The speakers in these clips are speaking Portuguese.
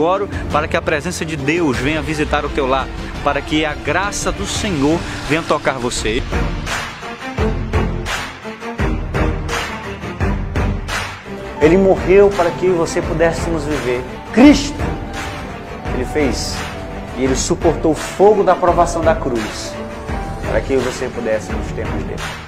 Eu oro para que a presença de Deus venha visitar o teu lar, para que a graça do Senhor venha tocar você. Ele morreu para que você pudéssemos viver. Cristo, Ele fez e Ele suportou o fogo da provação da cruz para que você pudesse nos tempos dele.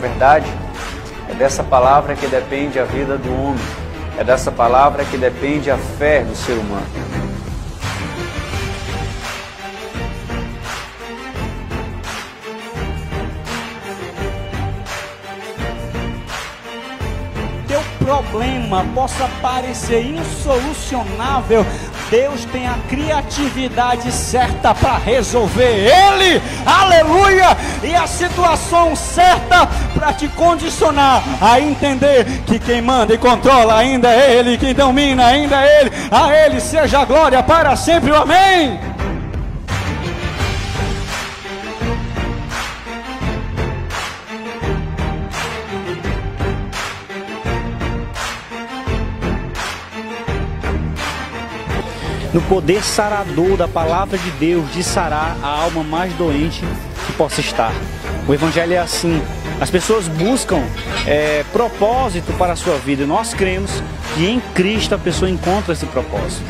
Verdade é dessa palavra que depende a vida do homem, é dessa palavra que depende a fé do ser humano. teu problema possa parecer insolucionável, Deus tem a criatividade certa para resolver ele, aleluia, e a situação certa para te condicionar a entender que quem manda e controla ainda é ele, quem domina ainda é ele, a ele seja a glória para sempre, amém. No poder sarador da palavra de Deus de sarar a alma mais doente que possa estar. O Evangelho é assim. As pessoas buscam é, propósito para a sua vida. Nós cremos que em Cristo a pessoa encontra esse propósito.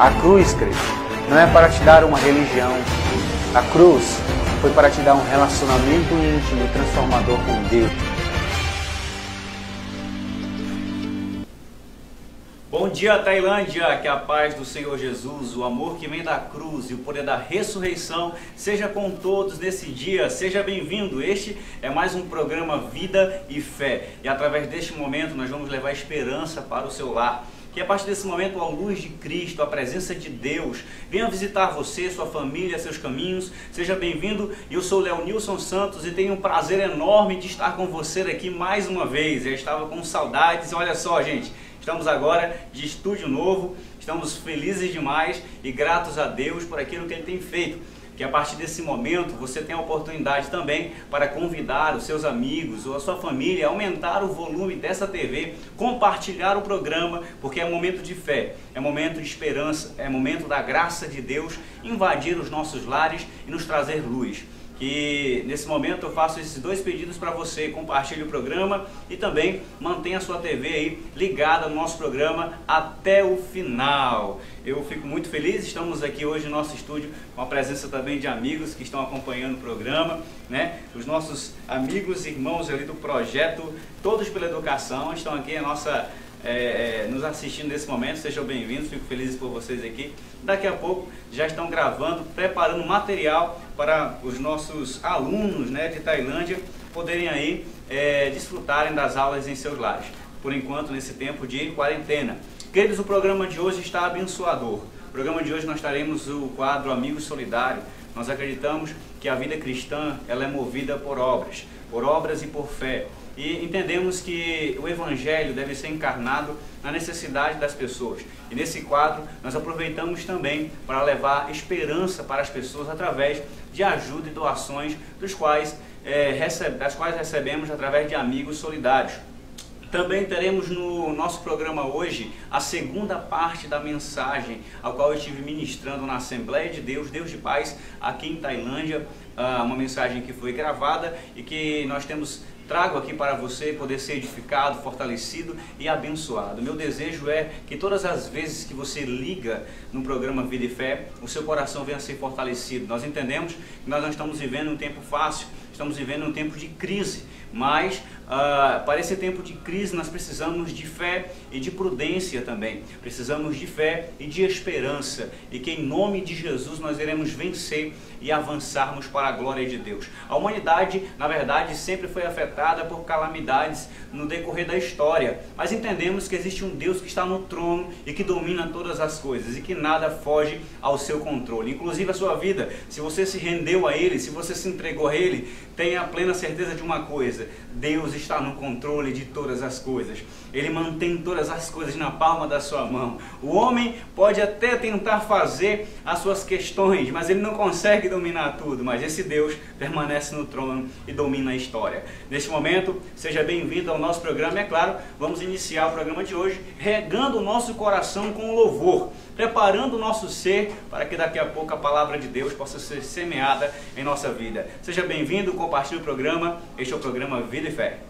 A cruz, querido, não é para te dar uma religião. A cruz foi para te dar um relacionamento íntimo e transformador com Deus. Bom dia, Tailândia! Que a paz do Senhor Jesus, o amor que vem da cruz e o poder da ressurreição seja com todos nesse dia. Seja bem-vindo. Este é mais um programa Vida e Fé. E através deste momento nós vamos levar esperança para o seu lar. Que a partir desse momento a luz de Cristo, a presença de Deus, venha visitar você, sua família, seus caminhos. Seja bem-vindo. Eu sou Leonilson Santos e tenho um prazer enorme de estar com você aqui mais uma vez. Eu estava com saudades. Olha só, gente. Estamos agora de estúdio novo, estamos felizes demais e gratos a Deus por aquilo que Ele tem feito. Que a partir desse momento você tenha a oportunidade também para convidar os seus amigos ou a sua família a aumentar o volume dessa TV, compartilhar o programa, porque é momento de fé, é momento de esperança, é momento da graça de Deus invadir os nossos lares e nos trazer luz que nesse momento eu faço esses dois pedidos para você, compartilhe o programa e também mantenha a sua TV aí ligada no nosso programa até o final. Eu fico muito feliz, estamos aqui hoje no nosso estúdio com a presença também de amigos que estão acompanhando o programa, né? Os nossos amigos e irmãos ali do projeto Todos pela Educação estão aqui a nossa é, é, nos assistindo nesse momento, sejam bem-vindos, fico feliz por vocês aqui. Daqui a pouco já estão gravando, preparando material para os nossos alunos né, de Tailândia poderem aí é, desfrutarem das aulas em seus lares. Por enquanto, nesse tempo de quarentena. Queridos, o programa de hoje está abençoador. No programa de hoje nós teremos o quadro Amigo Solidário. Nós acreditamos que a vida cristã ela é movida por obras, por obras e por fé e entendemos que o Evangelho deve ser encarnado na necessidade das pessoas. E nesse quadro nós aproveitamos também para levar esperança para as pessoas através de ajuda e doações, dos quais, é, recebe, das quais recebemos através de amigos solidários. Também teremos no nosso programa hoje a segunda parte da mensagem, a qual eu estive ministrando na Assembleia de Deus, Deus de Paz, aqui em Tailândia, ah, uma mensagem que foi gravada e que nós temos trago aqui para você poder ser edificado, fortalecido e abençoado. Meu desejo é que todas as vezes que você liga no programa Vida e Fé, o seu coração venha a ser fortalecido. Nós entendemos que nós não estamos vivendo um tempo fácil, estamos vivendo um tempo de crise, mas uh, para esse tempo de crise nós precisamos de fé e de prudência também. Precisamos de fé e de esperança. E que em nome de Jesus nós iremos vencer e avançarmos para a glória de Deus. A humanidade, na verdade, sempre foi afetada por calamidades no decorrer da história, mas entendemos que existe um Deus que está no trono e que domina todas as coisas e que nada foge ao seu controle, inclusive a sua vida. Se você se rendeu a Ele, se você se entregou a Ele, tenha a plena certeza de uma coisa: Deus está no controle de todas as coisas. Ele mantém todas as coisas na palma da sua mão. O homem pode até tentar fazer as suas questões, mas ele não consegue dominar tudo. Mas esse Deus permanece no trono e domina a história. Neste momento, seja bem-vindo ao nosso programa. É claro, vamos iniciar o programa de hoje regando o nosso coração com louvor, preparando o nosso ser para que daqui a pouco a palavra de Deus possa ser semeada em nossa vida. Seja bem-vindo, compartilhe o programa. Este é o programa Vida e Fé.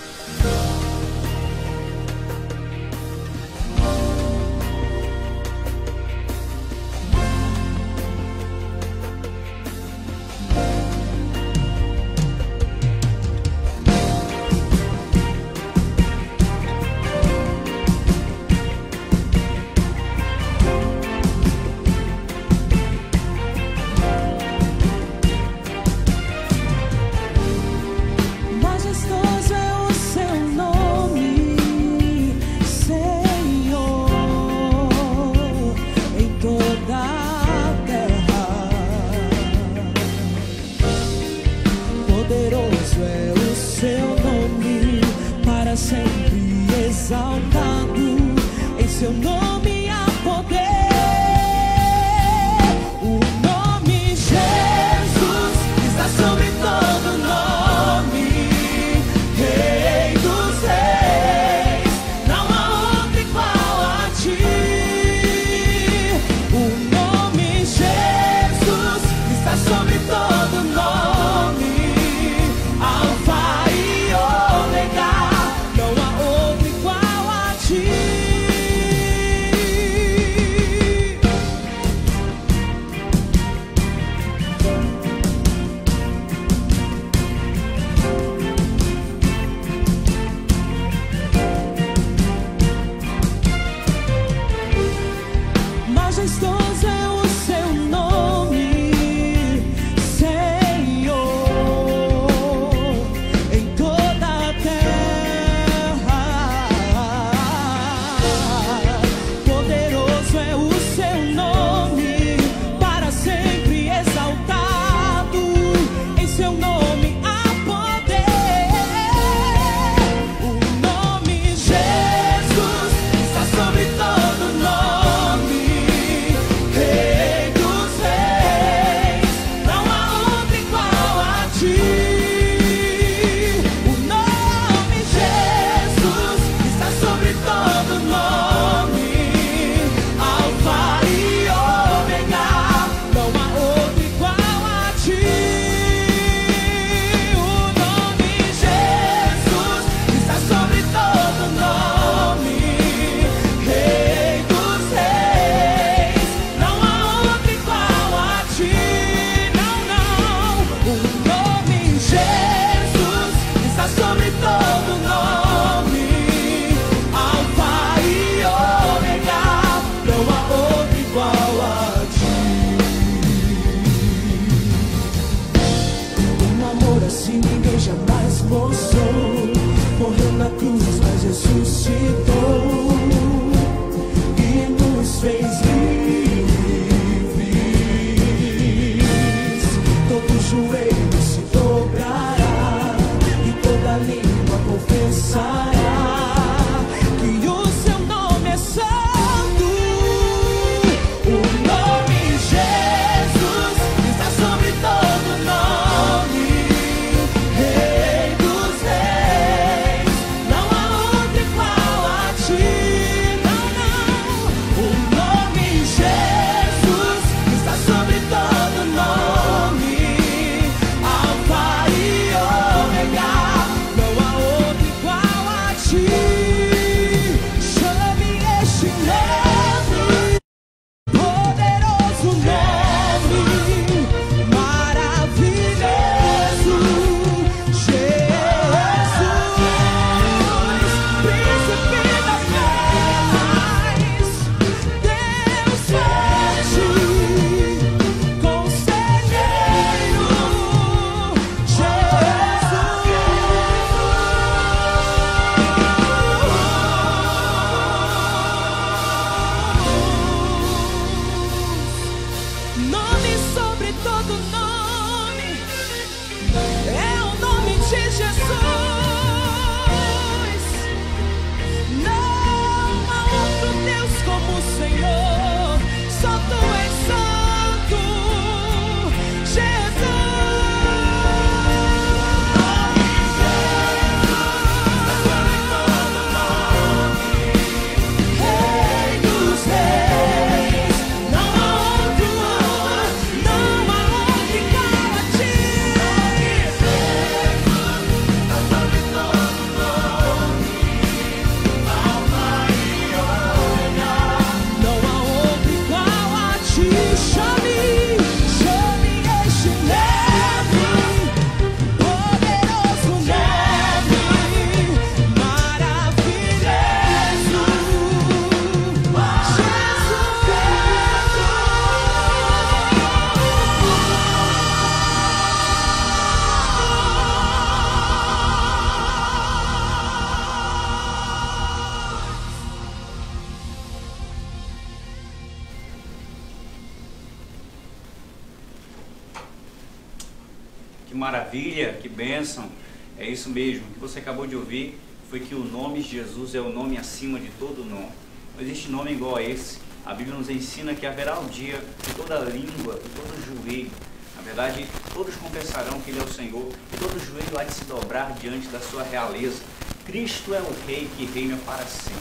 mesmo. Que você acabou de ouvir foi que o nome de Jesus é o nome acima de todo nome. Não existe nome igual a esse. A Bíblia nos ensina que haverá um dia que toda língua, que todo joelho, na verdade, todos confessarão que Ele é o Senhor e todo joelho há de se dobrar diante da sua realeza. Cristo é o Rei que reina para sempre.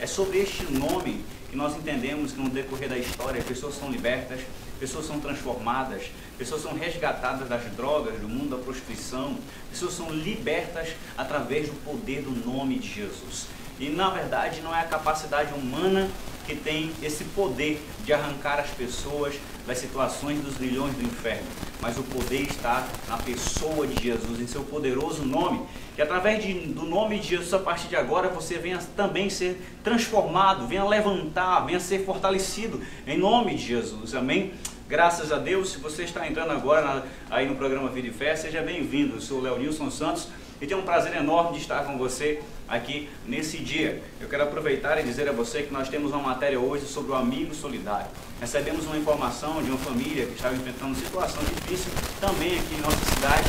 É sobre este nome que nós entendemos que no decorrer da história pessoas são libertas, pessoas são transformadas, pessoas são resgatadas das drogas, do mundo da prostituição, pessoas são libertas através do poder do nome de Jesus. E na verdade não é a capacidade humana que tem esse poder de arrancar as pessoas das situações dos milhões do inferno, mas o poder está na pessoa de Jesus, em seu poderoso nome, que através de, do nome de Jesus, a partir de agora, você venha também ser transformado, venha levantar, venha ser fortalecido, em nome de Jesus, amém? Graças a Deus, se você está entrando agora na, aí no programa Vida e Fé, seja bem-vindo. Eu sou o Leonilson Santos e tenho um prazer enorme de estar com você aqui nesse dia. Eu quero aproveitar e dizer a você que nós temos uma matéria hoje sobre o amigo solidário. Recebemos uma informação de uma família que estava enfrentando situação difícil também aqui em nossa cidade.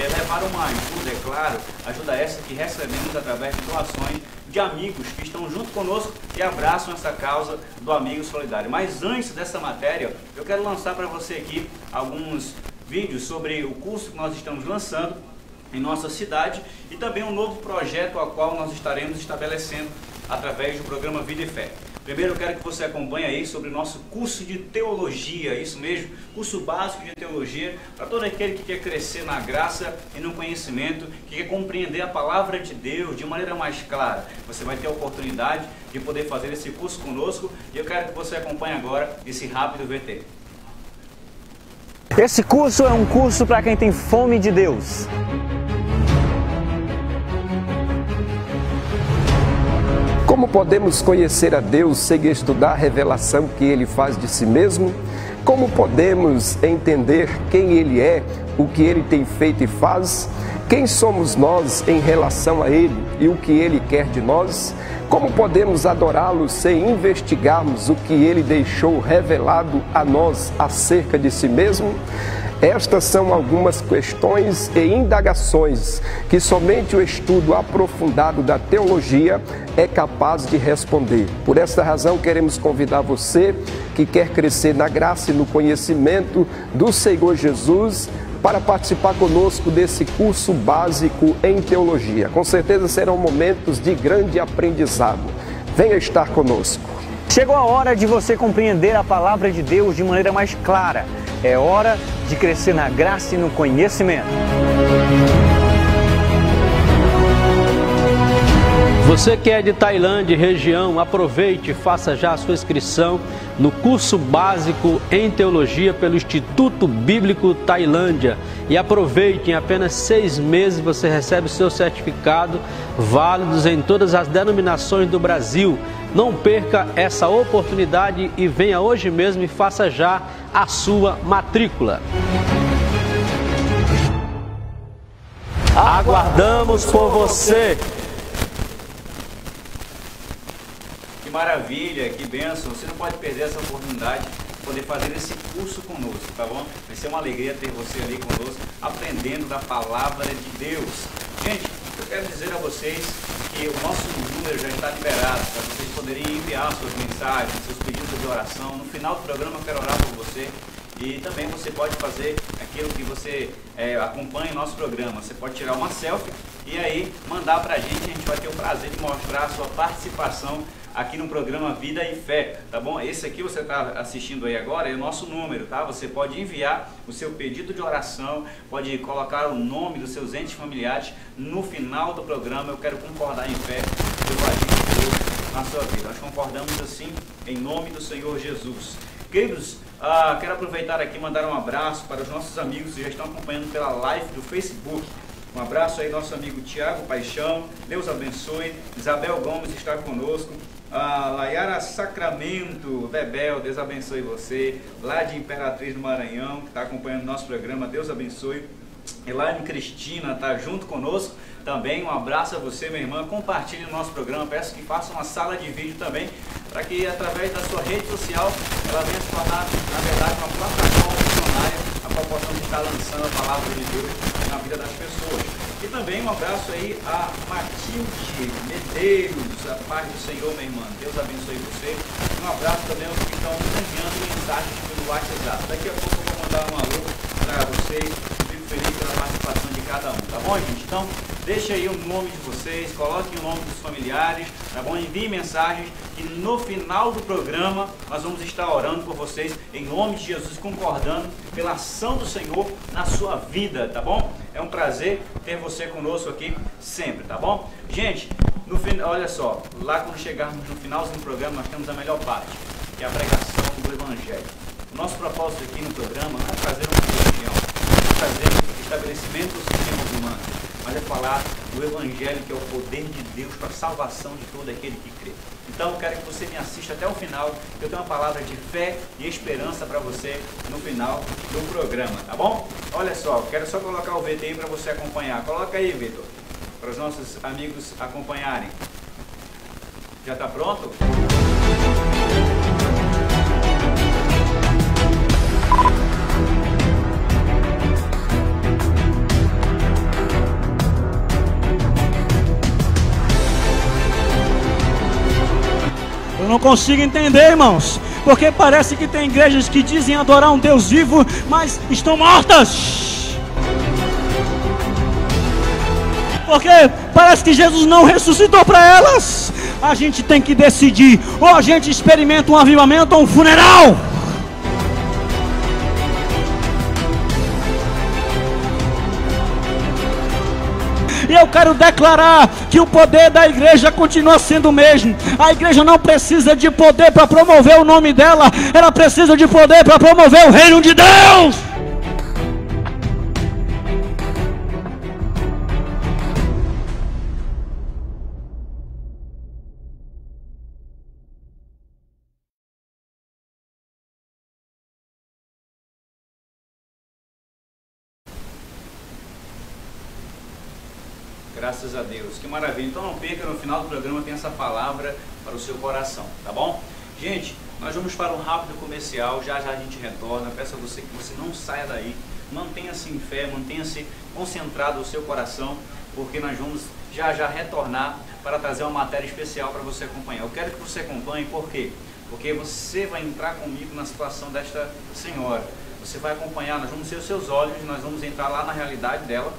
É, levar uma ajuda, é claro, ajuda essa que recebemos através de doações de amigos que estão junto conosco e abraçam essa causa do Amigo Solidário. Mas antes dessa matéria, eu quero lançar para você aqui alguns vídeos sobre o curso que nós estamos lançando em nossa cidade e também um novo projeto ao qual nós estaremos estabelecendo através do programa Vida e Fé. Primeiro eu quero que você acompanhe aí sobre o nosso curso de teologia, isso mesmo, curso básico de teologia, para todo aquele que quer crescer na graça e no conhecimento, que quer compreender a palavra de Deus de maneira mais clara. Você vai ter a oportunidade de poder fazer esse curso conosco e eu quero que você acompanhe agora esse rápido VT. Esse curso é um curso para quem tem fome de Deus. Como podemos conhecer a Deus sem estudar a revelação que Ele faz de si mesmo? Como podemos entender quem Ele é, o que Ele tem feito e faz? Quem somos nós em relação a Ele e o que Ele quer de nós? Como podemos adorá-lo sem investigarmos o que Ele deixou revelado a nós acerca de si mesmo? Estas são algumas questões e indagações que somente o estudo aprofundado da teologia é capaz de responder. Por esta razão, queremos convidar você que quer crescer na graça e no conhecimento do Senhor Jesus para participar conosco desse curso básico em teologia. Com certeza serão momentos de grande aprendizado. Venha estar conosco. Chegou a hora de você compreender a palavra de Deus de maneira mais clara. É hora de crescer na graça e no conhecimento. Você que é de Tailândia região, aproveite e faça já a sua inscrição no curso básico em teologia pelo Instituto Bíblico Tailândia. E aproveite, em apenas seis meses você recebe seu certificado, válidos em todas as denominações do Brasil. Não perca essa oportunidade e venha hoje mesmo e faça já a sua matrícula. Aguardamos por você. Que maravilha, que benção. Você não pode perder essa oportunidade de poder fazer esse curso conosco, tá bom? Vai ser uma alegria ter você ali conosco, aprendendo da palavra de Deus. Gente, eu quero dizer a vocês que o nosso já está liberado para vocês poderem enviar suas mensagens, seus pedidos de oração. No final do programa eu quero orar por você. E também você pode fazer aquilo que você é, acompanha o nosso programa. Você pode tirar uma selfie e aí mandar para a gente. A gente vai ter o prazer de mostrar a sua participação aqui no programa Vida e Fé, tá bom? Esse aqui você está assistindo aí agora é o nosso número, tá? Você pode enviar o seu pedido de oração, pode colocar o nome dos seus entes familiares no final do programa. Eu quero concordar em fé pelo agir de Deus na sua vida. Nós concordamos assim em nome do Senhor Jesus. Queridos, ah, quero aproveitar aqui e mandar um abraço para os nossos amigos que já estão acompanhando pela live do Facebook. Um abraço aí, nosso amigo Tiago Paixão, Deus abençoe. Isabel Gomes está conosco. Ah, Layara Sacramento, Bebel, Deus abençoe você. Lá de Imperatriz do Maranhão, que está acompanhando nosso programa, Deus abençoe. Elaine Cristina está junto conosco também. Um abraço a você, minha irmã. Compartilhe o nosso programa. Peço que faça uma sala de vídeo também, para que através da sua rede social ela venha se tornar, na verdade, uma plataforma missionária nós possamos estar lançando a palavra de Deus na vida das pessoas. E também um abraço aí a Matilde Medeiros, a paz do Senhor, minha irmã. Deus abençoe você. Um abraço também aos que estão enviando mensagens pelo WhatsApp. Daqui a pouco eu vou mandar um alô para vocês. Feliz pela participação de cada um, tá bom, gente? Então, deixa aí o nome de vocês, coloquem o nome dos familiares, tá bom? Envie mensagens e no final do programa nós vamos estar orando por vocês em nome de Jesus, concordando pela ação do Senhor na sua vida, tá bom? É um prazer ter você conosco aqui sempre, tá bom? Gente, no final, olha só, lá quando chegarmos no finalzinho do programa nós temos a melhor parte, que é a pregação do Evangelho. Nosso propósito aqui no programa é trazer uma religião, trazer estabelecimento dos sistemas humanos mas é falar do Evangelho, que é o poder de Deus para a salvação de todo aquele que crê. Então, eu quero que você me assista até o final, eu tenho uma palavra de fé e esperança para você no final do programa, tá bom? Olha só, quero só colocar o VT aí para você acompanhar. Coloca aí, Vitor, para os nossos amigos acompanharem. Já está pronto? Não consigo entender, irmãos, porque parece que tem igrejas que dizem adorar um Deus vivo, mas estão mortas. Porque parece que Jesus não ressuscitou para elas. A gente tem que decidir: ou a gente experimenta um avivamento ou um funeral. E eu quero declarar que o poder da igreja continua sendo o mesmo. A igreja não precisa de poder para promover o nome dela, ela precisa de poder para promover o reino de Deus. Que maravilha. Então não perca, no final do programa tem essa palavra para o seu coração, tá bom? Gente, nós vamos para um rápido comercial, já já a gente retorna. Peço a você que você não saia daí, mantenha-se em fé, mantenha-se concentrado o seu coração, porque nós vamos já já retornar para trazer uma matéria especial para você acompanhar. Eu quero que você acompanhe, por quê? Porque você vai entrar comigo na situação desta senhora. Você vai acompanhar, nós vamos ser os seus olhos, nós vamos entrar lá na realidade dela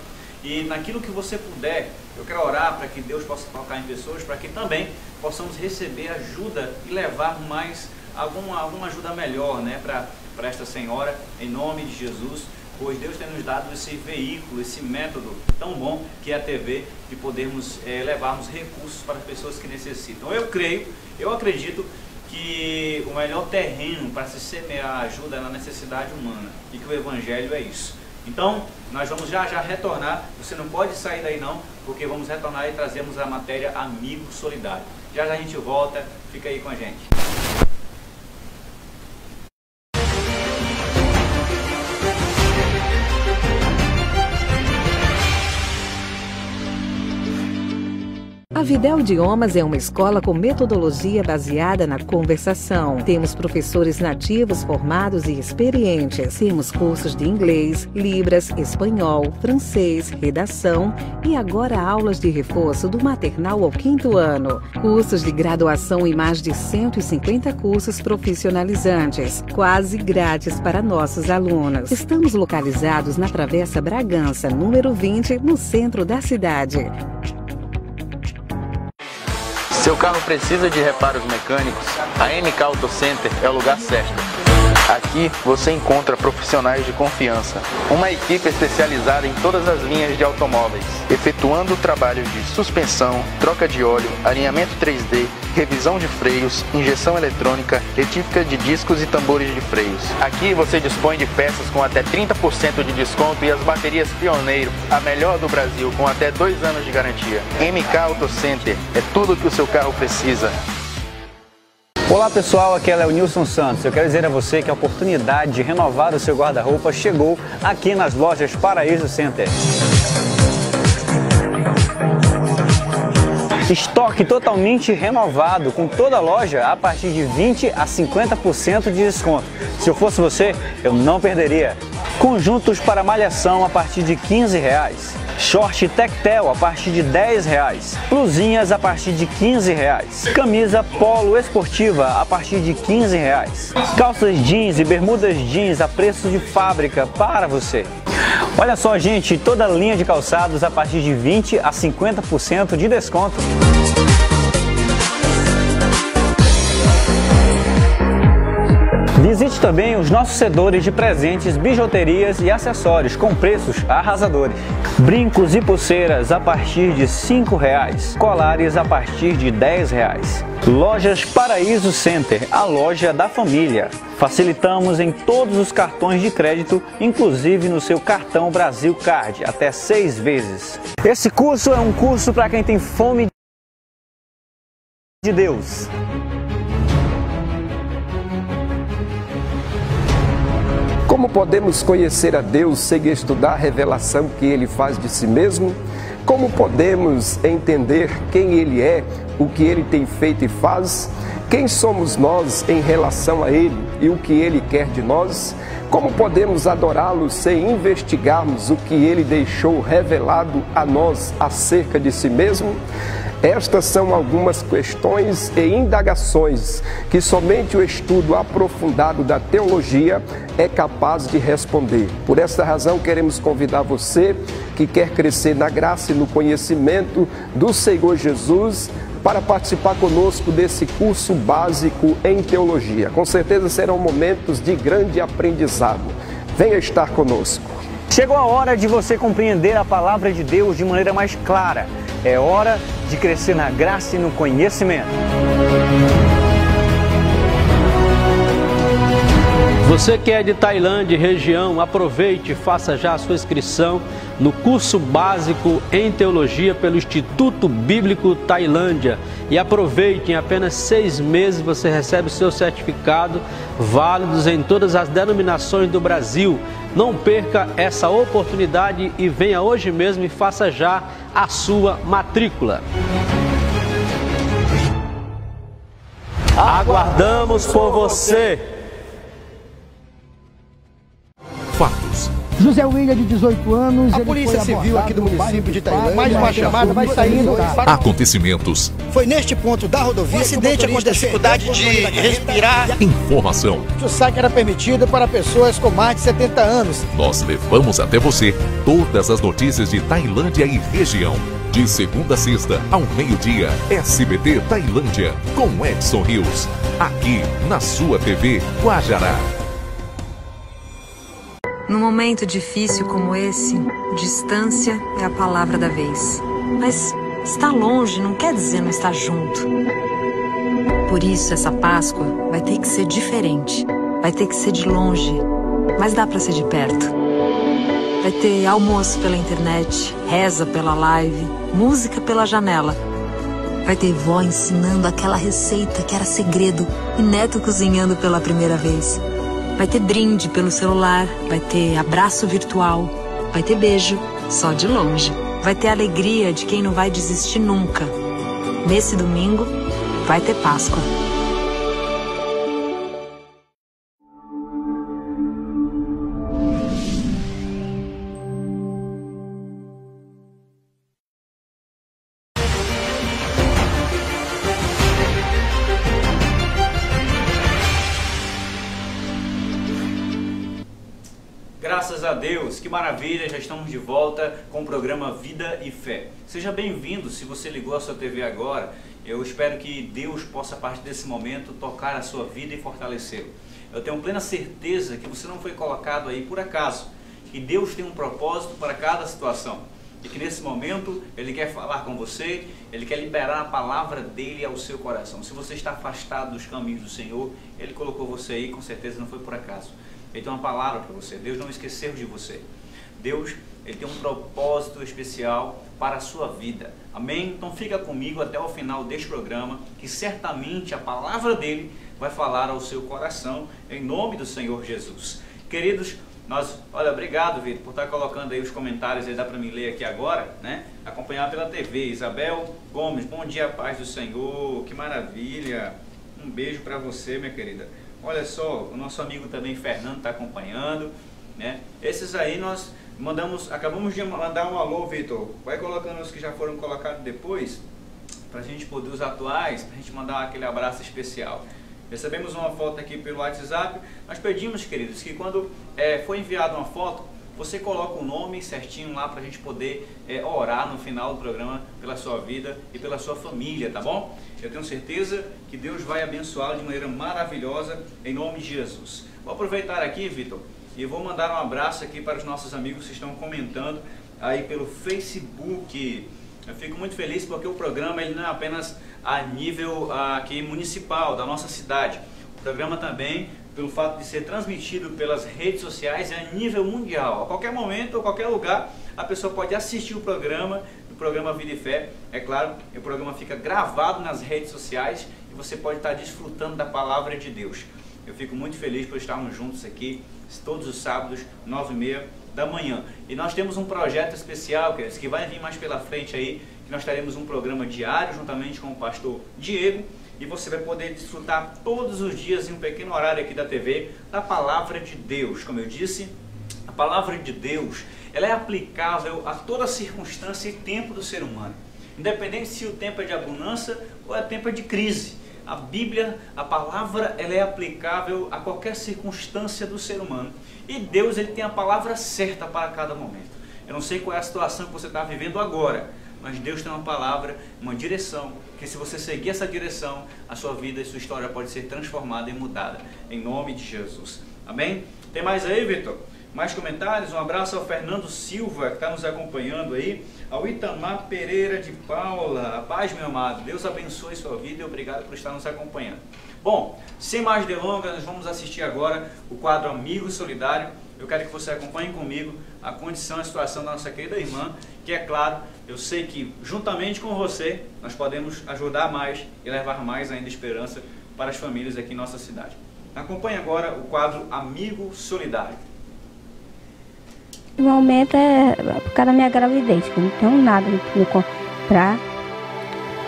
e naquilo que você puder, eu quero orar para que Deus possa tocar em pessoas, para que também possamos receber ajuda e levar mais alguma, alguma ajuda melhor né, para esta senhora, em nome de Jesus, pois Deus tem nos dado esse veículo, esse método tão bom que é a TV, de podermos é, levarmos recursos para as pessoas que necessitam. Eu creio, eu acredito que o melhor terreno para se semear ajuda é na necessidade humana e que o Evangelho é isso. Então, nós vamos já já retornar. Você não pode sair daí não, porque vamos retornar e trazemos a matéria Amigo Solidário. Já já a gente volta, fica aí com a gente. A Videl Idiomas é uma escola com metodologia baseada na conversação. Temos professores nativos formados e experientes. Temos cursos de inglês, libras, espanhol, francês, redação e agora aulas de reforço do maternal ao quinto ano. Cursos de graduação e mais de 150 cursos profissionalizantes, quase grátis para nossos alunos. Estamos localizados na Travessa Bragança, número 20, no centro da cidade. Seu carro precisa de reparos mecânicos? A MK Auto Center é o lugar certo. Aqui você encontra profissionais de confiança, uma equipe especializada em todas as linhas de automóveis, efetuando trabalhos de suspensão, troca de óleo, alinhamento 3D, revisão de freios, injeção eletrônica, retífica de discos e tambores de freios. Aqui você dispõe de peças com até 30% de desconto e as baterias Pioneiro, a melhor do Brasil, com até dois anos de garantia. MK Auto Center é tudo o que o seu carro precisa. Olá pessoal, aqui é Léo Nilson Santos. Eu quero dizer a você que a oportunidade de renovar o seu guarda-roupa chegou aqui nas lojas Paraíso Center. Estoque totalmente renovado, com toda a loja a partir de 20 a 50% de desconto. Se eu fosse você, eu não perderia. Conjuntos para malhação a partir de 15 reais. Short Tectel a partir de 10 reais. Blusinhas a partir de 15 reais. Camisa polo esportiva a partir de 15 reais. Calças jeans e bermudas jeans a preço de fábrica para você. Olha só, gente, toda linha de calçados a partir de 20 a 50% de desconto. Visite também os nossos sedores de presentes, bijuterias e acessórios com preços arrasadores. Brincos e pulseiras a partir de R$ 5,00. Colares a partir de R$ 10,00. Lojas Paraíso Center, a loja da família. Facilitamos em todos os cartões de crédito, inclusive no seu cartão Brasil Card, até seis vezes. Esse curso é um curso para quem tem fome de Deus. Como podemos conhecer a Deus sem estudar a revelação que Ele faz de si mesmo? Como podemos entender quem Ele é, o que Ele tem feito e faz? Quem somos nós em relação a Ele e o que Ele quer de nós? Como podemos adorá-lo sem investigarmos o que Ele deixou revelado a nós acerca de si mesmo? Estas são algumas questões e indagações que somente o estudo aprofundado da teologia é capaz de responder. Por esta razão, queremos convidar você que quer crescer na graça e no conhecimento do Senhor Jesus para participar conosco desse curso básico em teologia. Com certeza serão momentos de grande aprendizado. Venha estar conosco. Chegou a hora de você compreender a palavra de Deus de maneira mais clara. É hora de crescer na graça e no conhecimento. Você que é de Tailândia região, aproveite e faça já a sua inscrição no curso básico em teologia pelo Instituto Bíblico Tailândia. E aproveite, em apenas seis meses você recebe o seu certificado, válidos em todas as denominações do Brasil. Não perca essa oportunidade e venha hoje mesmo e faça já a sua matrícula. Aguardamos por você! José William, de 18 anos. A Polícia Civil aqui do município de Tailândia. Mais uma chamada, vai saindo. Para... Acontecimentos. Foi neste ponto da rodovia. O acidente aconteceu. dificuldade de respirar. Informação. O saque era permitido para pessoas com mais de 70 anos. Nós levamos até você todas as notícias de Tailândia e região. De segunda a sexta, ao meio-dia, SBT Tailândia, com Edson Rios. Aqui, na sua TV Guajará. Num momento difícil como esse, distância é a palavra da vez. Mas estar longe não quer dizer não estar junto. Por isso, essa Páscoa vai ter que ser diferente. Vai ter que ser de longe, mas dá para ser de perto. Vai ter almoço pela internet, reza pela live, música pela janela. Vai ter vó ensinando aquela receita que era segredo e neto cozinhando pela primeira vez. Vai ter brinde pelo celular, vai ter abraço virtual, vai ter beijo, só de longe. Vai ter alegria de quem não vai desistir nunca. Nesse domingo, vai ter Páscoa. Que maravilha, já estamos de volta com o programa Vida e Fé. Seja bem-vindo se você ligou a sua TV agora. Eu espero que Deus possa, a partir desse momento, tocar a sua vida e fortalecê-lo. Eu tenho plena certeza que você não foi colocado aí por acaso, que Deus tem um propósito para cada situação e que nesse momento Ele quer falar com você, Ele quer liberar a palavra dele ao seu coração. Se você está afastado dos caminhos do Senhor, Ele colocou você aí, com certeza não foi por acaso. Ele tem uma palavra para você. Deus não esqueceu de você. Deus, ele tem um propósito especial para a sua vida. Amém? Então fica comigo até o final deste programa, que certamente a palavra dele vai falar ao seu coração, em nome do Senhor Jesus. Queridos, nós, olha, obrigado, Vitor, por estar colocando aí os comentários, aí dá para me ler aqui agora, né? Acompanhar pela TV. Isabel Gomes, bom dia, paz do Senhor, que maravilha. Um beijo para você, minha querida. Olha só, o nosso amigo também Fernando está acompanhando. né? Esses aí nós mandamos, acabamos de mandar um alô, Vitor. Vai colocando os que já foram colocados depois, para a gente poder os atuais, para a gente mandar aquele abraço especial. Recebemos uma foto aqui pelo WhatsApp. Nós pedimos, queridos, que quando é, for enviada uma foto, você coloca o nome certinho lá para a gente poder é, orar no final do programa pela sua vida e pela sua família, tá bom? Eu tenho certeza que Deus vai abençoá-lo de maneira maravilhosa em nome de Jesus. Vou aproveitar aqui, Vitor, e vou mandar um abraço aqui para os nossos amigos que estão comentando aí pelo Facebook. Eu fico muito feliz porque o programa ele não é apenas a nível aqui municipal da nossa cidade. O programa também, pelo fato de ser transmitido pelas redes sociais, é a nível mundial. A qualquer momento, a qualquer lugar, a pessoa pode assistir o programa, o programa Vida e Fé. É claro, o programa fica gravado nas redes sociais e você pode estar desfrutando da palavra de Deus. Eu fico muito feliz por estarmos juntos aqui todos os sábados, nove e meia da manhã. E nós temos um projeto especial, que vai vir mais pela frente aí, que nós teremos um programa diário juntamente com o pastor Diego, e você vai poder desfrutar todos os dias em um pequeno horário aqui da TV da palavra de Deus. Como eu disse, a palavra de Deus, ela é aplicável a toda circunstância e tempo do ser humano. Independente se o tempo é de abundância ou é tempo de crise. A Bíblia, a palavra, ela é aplicável a qualquer circunstância do ser humano. E Deus ele tem a palavra certa para cada momento. Eu não sei qual é a situação que você está vivendo agora, mas Deus tem uma palavra, uma direção, que se você seguir essa direção, a sua vida e sua história pode ser transformada e mudada. Em nome de Jesus. Amém? Tem mais aí, Vitor? Mais comentários? Um abraço ao Fernando Silva, que está nos acompanhando aí. Ao Itamar Pereira de Paula. Paz, meu amado. Deus abençoe sua vida e obrigado por estar nos acompanhando. Bom, sem mais delongas, nós vamos assistir agora o quadro Amigo Solidário. Eu quero que você acompanhe comigo a condição, a situação da nossa querida irmã, que é claro, eu sei que juntamente com você nós podemos ajudar mais e levar mais ainda esperança para as famílias aqui em nossa cidade. Acompanhe agora o quadro Amigo Solidário. O momento é por causa da minha gravidez, que eu não tenho nada para comprar.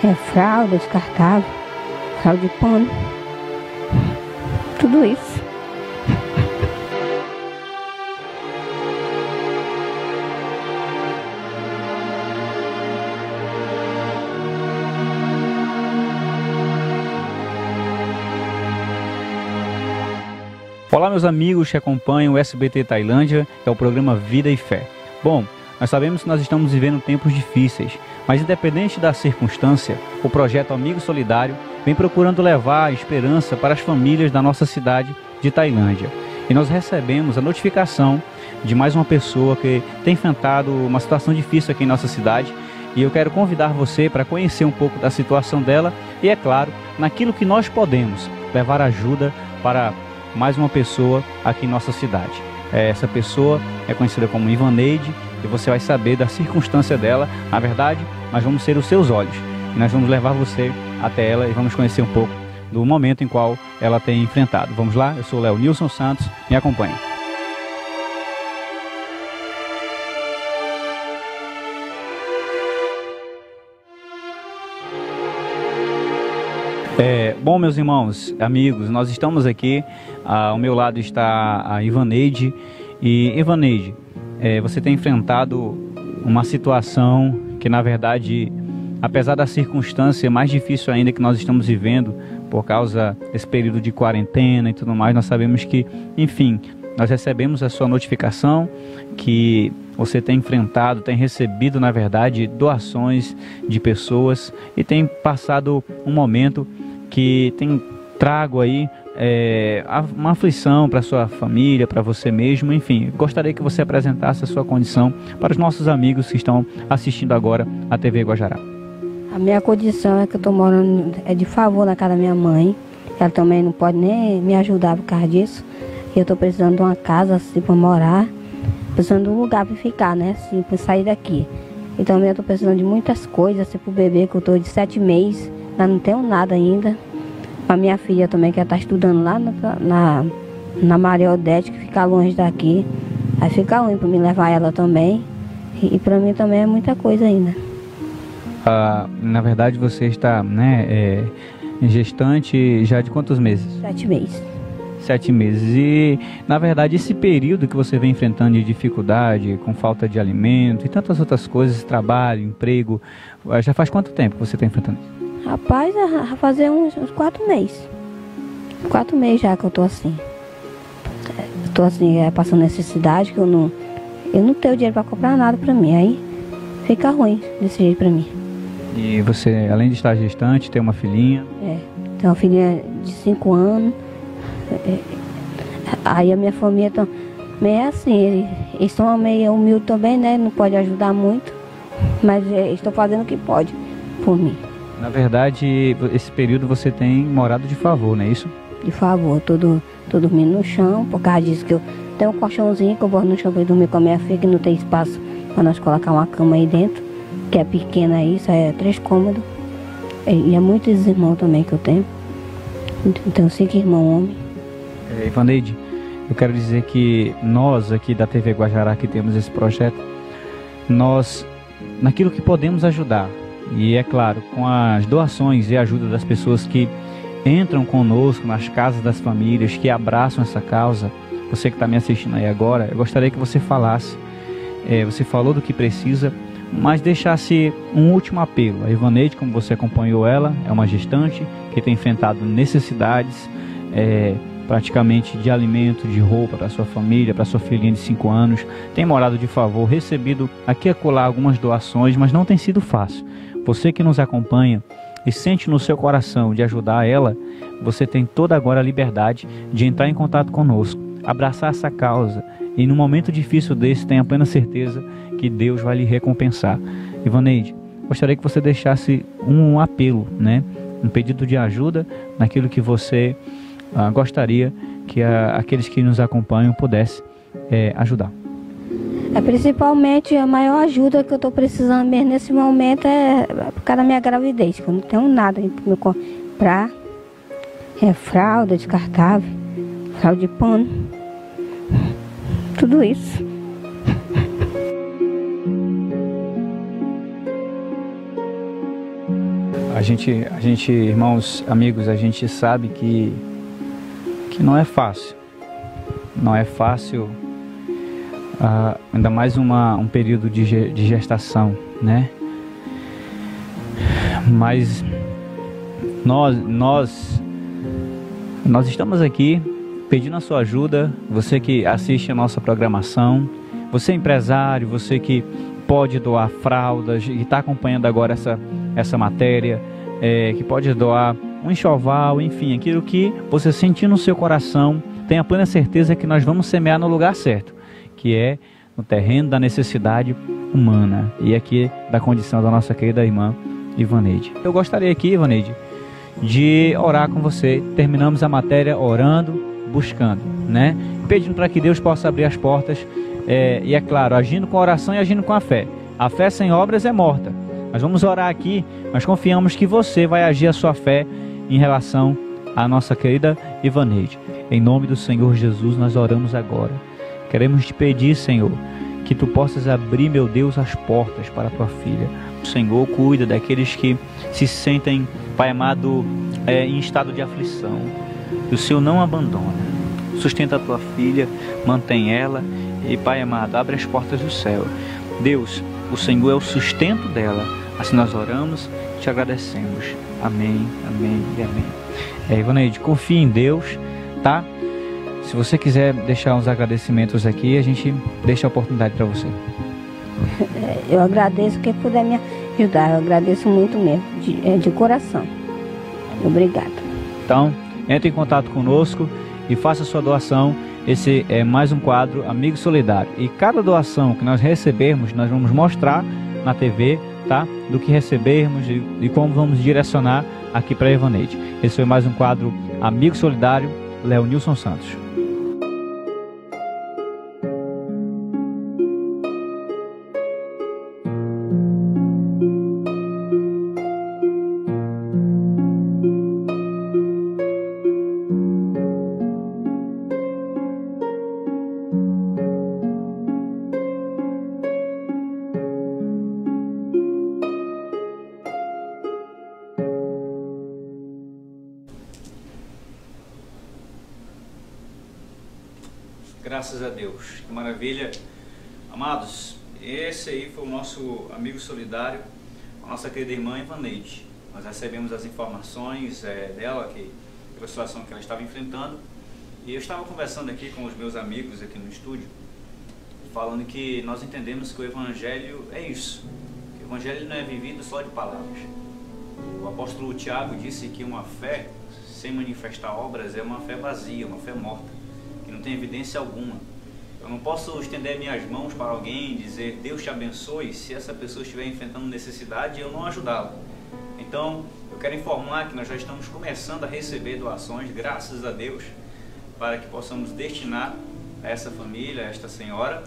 É fralda descartável, fralda de pano tudo isso. Olá, meus amigos que acompanham o SBT Tailândia, que é o programa Vida e Fé. Bom, nós sabemos que nós estamos vivendo tempos difíceis, mas independente da circunstância, o projeto Amigo Solidário vem procurando levar esperança para as famílias da nossa cidade de Tailândia. E nós recebemos a notificação de mais uma pessoa que tem enfrentado uma situação difícil aqui em nossa cidade. E eu quero convidar você para conhecer um pouco da situação dela e, é claro, naquilo que nós podemos levar ajuda para mais uma pessoa aqui em nossa cidade. É, essa pessoa é conhecida como Ivaneide e você vai saber da circunstância dela. Na verdade, nós vamos ser os seus olhos e nós vamos levar você até ela e vamos conhecer um pouco do momento em qual ela tem enfrentado. Vamos lá? Eu sou o Léo Nilson Santos, me acompanhe. É, bom, meus irmãos, amigos, nós estamos aqui. ao meu lado está a Ivaneide. E, Ivaneide, é, você tem enfrentado uma situação que, na verdade, apesar da circunstância mais difícil ainda que nós estamos vivendo por causa desse período de quarentena e tudo mais, nós sabemos que, enfim, nós recebemos a sua notificação que você tem enfrentado, tem recebido, na verdade, doações de pessoas e tem passado um momento que tem trago aí é, uma aflição para sua família, para você mesmo, enfim, gostaria que você apresentasse a sua condição para os nossos amigos que estão assistindo agora a TV Guajará. A minha condição é que eu estou morando é de favor na casa da minha mãe. Ela também não pode nem me ajudar por causa disso. Eu estou precisando de uma casa assim para morar, precisando de um lugar para ficar, né? Assim, para sair daqui. E também estou precisando de muitas coisas, assim, para o bebê, que eu estou de sete meses, ainda não tenho nada ainda. A minha filha também, que está estudando lá na, na, na Maria Odete, que fica longe daqui. Aí fica ruim para me levar ela também. E, e para mim também é muita coisa ainda ah, na verdade você está né, é, gestante já de quantos meses? Sete meses. Sete meses. E, na verdade, esse período que você vem enfrentando de dificuldade, com falta de alimento e tantas outras coisas, trabalho, emprego, já faz quanto tempo que você está enfrentando isso? Rapaz, vai fazer uns, uns, quatro meses. Quatro meses já que eu tô assim. Eu tô assim, é, passando necessidade, que eu não, eu não tenho dinheiro para comprar nada para mim. Aí fica ruim desse jeito para mim. E você, além de estar gestante, tem uma filhinha? É, tem uma filhinha de cinco anos. É, aí a minha família tá meio assim, eles, são meio humildes também, né? Não pode ajudar muito, mas é, estou fazendo o que pode por mim. Na verdade, esse período você tem morado de favor, não é isso? De favor, tô dormindo no chão, por causa disso que eu tenho um colchãozinho que eu vou no chão para dormir com a minha filha, que não tem espaço para nós colocar uma cama aí dentro, que é pequena aí, só é três cômodos. E é muitos irmãos também que eu tenho. Então cinco irmãos homens. É, Ivaneide, eu quero dizer que nós aqui da TV Guajará que temos esse projeto, nós, naquilo que podemos ajudar, e é claro, com as doações e ajuda das pessoas que entram conosco nas casas das famílias, que abraçam essa causa, você que está me assistindo aí agora, eu gostaria que você falasse, é, você falou do que precisa, mas deixasse um último apelo. A Ivaneide, como você acompanhou ela, é uma gestante que tem enfrentado necessidades, é, praticamente de alimento, de roupa para sua família, para sua filhinha de 5 anos. Tem morado de favor, recebido aqui e acolá algumas doações, mas não tem sido fácil. Você que nos acompanha e sente no seu coração de ajudar ela, você tem toda agora a liberdade de entrar em contato conosco, abraçar essa causa e num momento difícil desse tenha plena certeza que Deus vai lhe recompensar. Ivaneide, gostaria que você deixasse um apelo, né? um pedido de ajuda naquilo que você ah, gostaria que a, aqueles que nos acompanham pudessem é, ajudar? É, principalmente a maior ajuda que eu estou precisando mesmo nesse momento é por causa da minha gravidez, que eu não tenho nada para comprar. É fralda descartável, fralda de pano, tudo isso. A gente, a gente, irmãos, amigos, a gente sabe que que não é fácil. Não é fácil, ainda mais uma, um período de, de gestação, né? Mas nós, nós, nós estamos aqui pedindo a sua ajuda, você que assiste a nossa programação, você empresário, você que pode doar fraldas e está acompanhando agora essa, essa matéria, é, que pode doar um enxoval, enfim, aquilo que você sentir no seu coração, tenha plena certeza que nós vamos semear no lugar certo, que é no terreno da necessidade humana e aqui da condição da nossa querida irmã Ivaneide. Eu gostaria aqui, Ivaneide, de orar com você. Terminamos a matéria orando, buscando, né? Pedindo para que Deus possa abrir as portas é, e, é claro, agindo com oração e agindo com a fé. A fé sem obras é morta. Nós vamos orar aqui, mas confiamos que você vai agir a sua fé em relação à nossa querida Ivaneide. Em nome do Senhor Jesus, nós oramos agora. Queremos te pedir, Senhor, que tu possas abrir, meu Deus, as portas para tua filha. Senhor cuida daqueles que se sentem, Pai amado, é, em estado de aflição. O Senhor não abandona. Sustenta a tua filha, mantém ela e, Pai amado, abre as portas do céu. Deus, o Senhor é o sustento dela. Assim nós oramos, te agradecemos. Amém, amém e amém. É, Ivaneide, confie em Deus, tá? Se você quiser deixar uns agradecimentos aqui, a gente deixa a oportunidade para você. Eu agradeço quem puder me ajudar. Eu agradeço muito mesmo, de, é, de coração. Obrigada. Então, entre em contato conosco e faça sua doação. Esse é mais um quadro Amigo Solidário. E cada doação que nós recebermos, nós vamos mostrar na TV tá? Do que recebermos e, e como vamos direcionar aqui para a Evaneide. Esse foi mais um quadro Amigo Solidário, Léo Nilson Santos. Graças a Deus. Que maravilha. Amados, esse aí foi o nosso amigo solidário, a nossa querida irmã Ivaneide. Nós recebemos as informações é, dela, que, pela situação que ela estava enfrentando. E eu estava conversando aqui com os meus amigos aqui no estúdio, falando que nós entendemos que o Evangelho é isso. Que o Evangelho não é vivido só de palavras. O apóstolo Tiago disse que uma fé sem manifestar obras é uma fé vazia, uma fé morta, não tem evidência alguma. Eu não posso estender minhas mãos para alguém e dizer Deus te abençoe se essa pessoa estiver enfrentando necessidade e eu não ajudá-la. Então, eu quero informar que nós já estamos começando a receber doações, graças a Deus, para que possamos destinar a essa família, a esta senhora,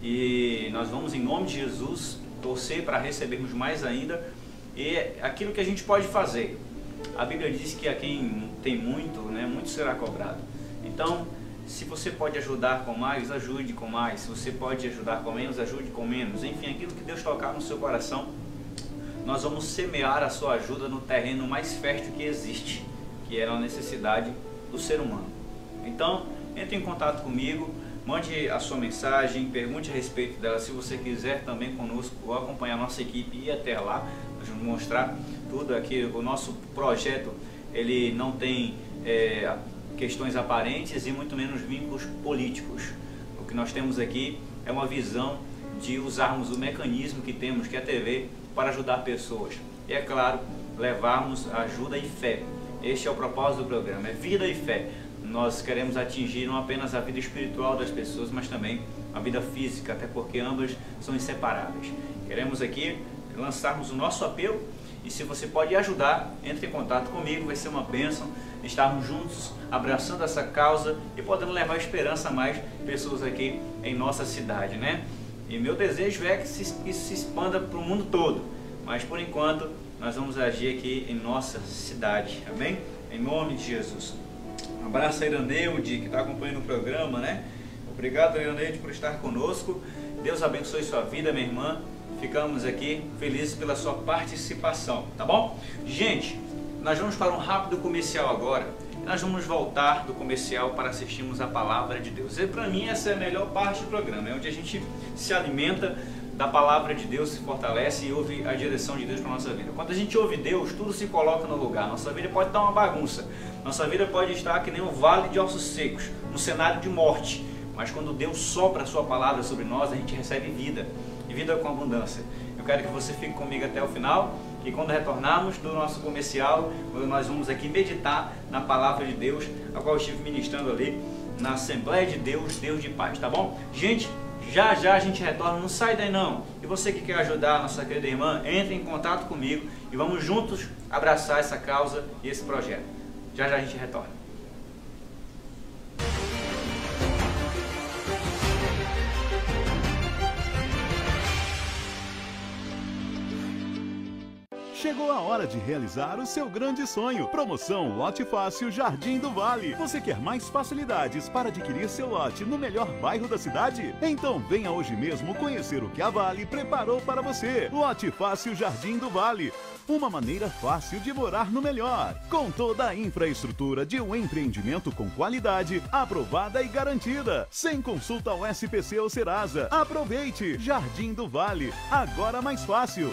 e nós vamos, em nome de Jesus, torcer para recebermos mais ainda. E aquilo que a gente pode fazer. A Bíblia diz que a quem tem muito, né, muito será cobrado. Então, se você pode ajudar com mais, ajude com mais. Se você pode ajudar com menos, ajude com menos. Enfim, aquilo que Deus tocar no seu coração, nós vamos semear a sua ajuda no terreno mais fértil que existe, que é a necessidade do ser humano. Então, entre em contato comigo, mande a sua mensagem, pergunte a respeito dela. Se você quiser também conosco, vou acompanhar a nossa equipe e ir até lá, nós vamos mostrar tudo aqui. O nosso projeto ele não tem é, questões aparentes e muito menos vínculos políticos. O que nós temos aqui é uma visão de usarmos o mecanismo que temos, que é a TV, para ajudar pessoas. E é claro, levarmos ajuda e fé. Este é o propósito do programa, é vida e fé. Nós queremos atingir não apenas a vida espiritual das pessoas, mas também a vida física, até porque ambas são inseparáveis. Queremos aqui lançarmos o nosso apelo e se você pode ajudar, entre em contato comigo, vai ser uma bênção estarmos juntos abraçando essa causa e podendo levar esperança a mais pessoas aqui em nossa cidade, né? E meu desejo é que, isso se expanda para o mundo todo, mas por enquanto nós vamos agir aqui em nossa cidade, amém? Em nome de Jesus. Um abraço a Iraneide que está acompanhando o programa, né? Obrigado, Iraneide, por estar conosco. Deus abençoe sua vida, minha irmã. Ficamos aqui felizes pela sua participação, tá bom? Gente, nós vamos para um rápido comercial agora. Nós vamos voltar do comercial para assistirmos a palavra de Deus. E para mim essa é a melhor parte do programa, é onde a gente se alimenta da palavra de Deus, se fortalece e ouve a direção de Deus para nossa vida. Quando a gente ouve Deus, tudo se coloca no lugar. Nossa vida pode estar uma bagunça. Nossa vida pode estar que nem um vale de ossos secos, um cenário de morte. Mas quando Deus sopra a sua palavra sobre nós, a gente recebe vida. Vida com abundância. Eu quero que você fique comigo até o final e quando retornarmos do nosso comercial, nós vamos aqui meditar na palavra de Deus, a qual eu estive ministrando ali na Assembleia de Deus, Deus de paz, tá bom? Gente, já já a gente retorna, não sai daí não. E você que quer ajudar a nossa querida irmã, entre em contato comigo e vamos juntos abraçar essa causa e esse projeto. Já já a gente retorna. Chegou a hora de realizar o seu grande sonho. Promoção Lote Fácil Jardim do Vale. Você quer mais facilidades para adquirir seu lote no melhor bairro da cidade? Então venha hoje mesmo conhecer o que a Vale preparou para você. Lote Fácil Jardim do Vale. Uma maneira fácil de morar no melhor. Com toda a infraestrutura de um empreendimento com qualidade, aprovada e garantida. Sem consulta ao SPC ou Serasa. Aproveite! Jardim do Vale. Agora mais fácil.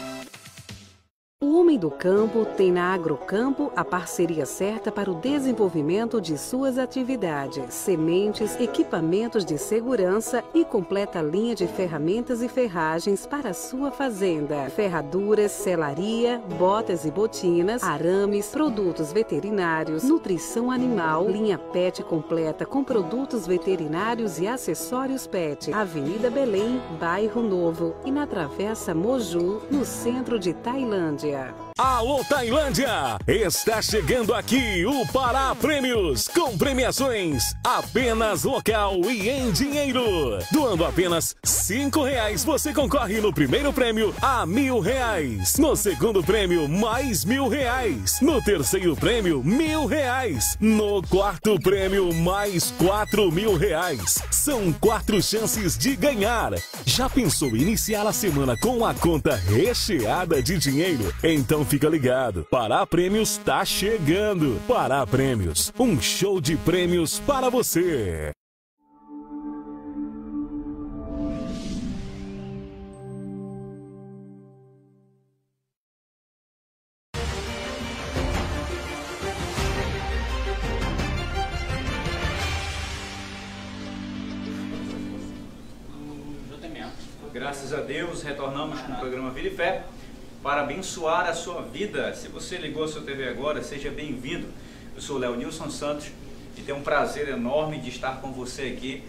O Homem do Campo tem na Agrocampo a parceria certa para o desenvolvimento de suas atividades, sementes, equipamentos de segurança e completa linha de ferramentas e ferragens para a sua fazenda. Ferraduras, selaria, botas e botinas, arames, produtos veterinários, nutrição animal, linha PET completa com produtos veterinários e acessórios PET. Avenida Belém, Bairro Novo e na Travessa Moju, no centro de Tailândia. Alô Tailândia! Está chegando aqui o Pará Prêmios, com premiações apenas local e em dinheiro. Doando apenas cinco reais, você concorre no primeiro prêmio a mil reais. No segundo prêmio, mais mil reais. No terceiro prêmio, mil reais. No quarto prêmio, mais quatro mil reais. São quatro chances de ganhar. Já pensou iniciar a semana com a conta recheada de dinheiro? Então fica ligado, Pará Prêmios tá chegando. Pará Prêmios, um show de prêmios para você. Graças a Deus, retornamos com o programa Vida e Fé para abençoar a sua vida. Se você ligou a sua TV agora, seja bem-vindo. Eu sou Léo Nilson Santos e tenho um prazer enorme de estar com você aqui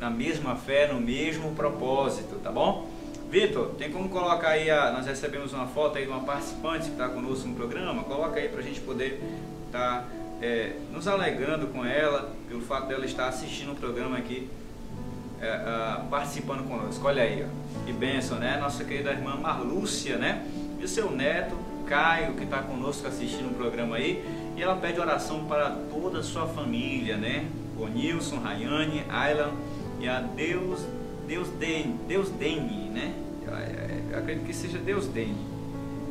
na mesma fé, no mesmo propósito, tá bom? Vitor, tem como colocar aí, a, nós recebemos uma foto aí de uma participante que está conosco no programa, coloca aí para a gente poder estar tá, é, nos alegrando com ela, pelo fato dela estar assistindo o programa aqui é, uh, participando conosco. Olha aí, ó. que bênção, né? Nossa querida irmã Marlúcia, né? E o seu neto, Caio, que está conosco assistindo o programa aí. E ela pede oração para toda a sua família, né? O Nilson, Rayane, Aylan e a Deus, Deus Dene, Deus Dene, né? Eu acredito que seja Deus Dene.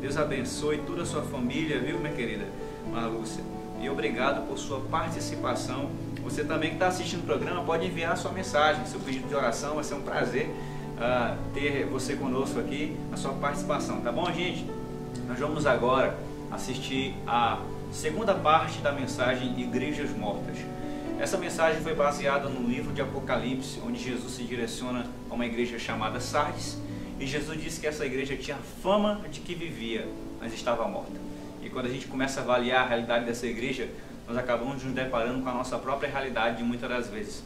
Deus abençoe toda a sua família, viu, minha querida Marlúcia? E obrigado por sua participação você também que está assistindo o programa pode enviar sua mensagem, seu pedido de oração. Vai ser um prazer ter você conosco aqui, a sua participação. Tá bom, gente? Nós vamos agora assistir a segunda parte da mensagem Igrejas Mortas. Essa mensagem foi baseada no livro de Apocalipse, onde Jesus se direciona a uma igreja chamada Sardes. E Jesus disse que essa igreja tinha fama de que vivia, mas estava morta. E quando a gente começa a avaliar a realidade dessa igreja, nós acabamos nos deparando com a nossa própria realidade muitas das vezes.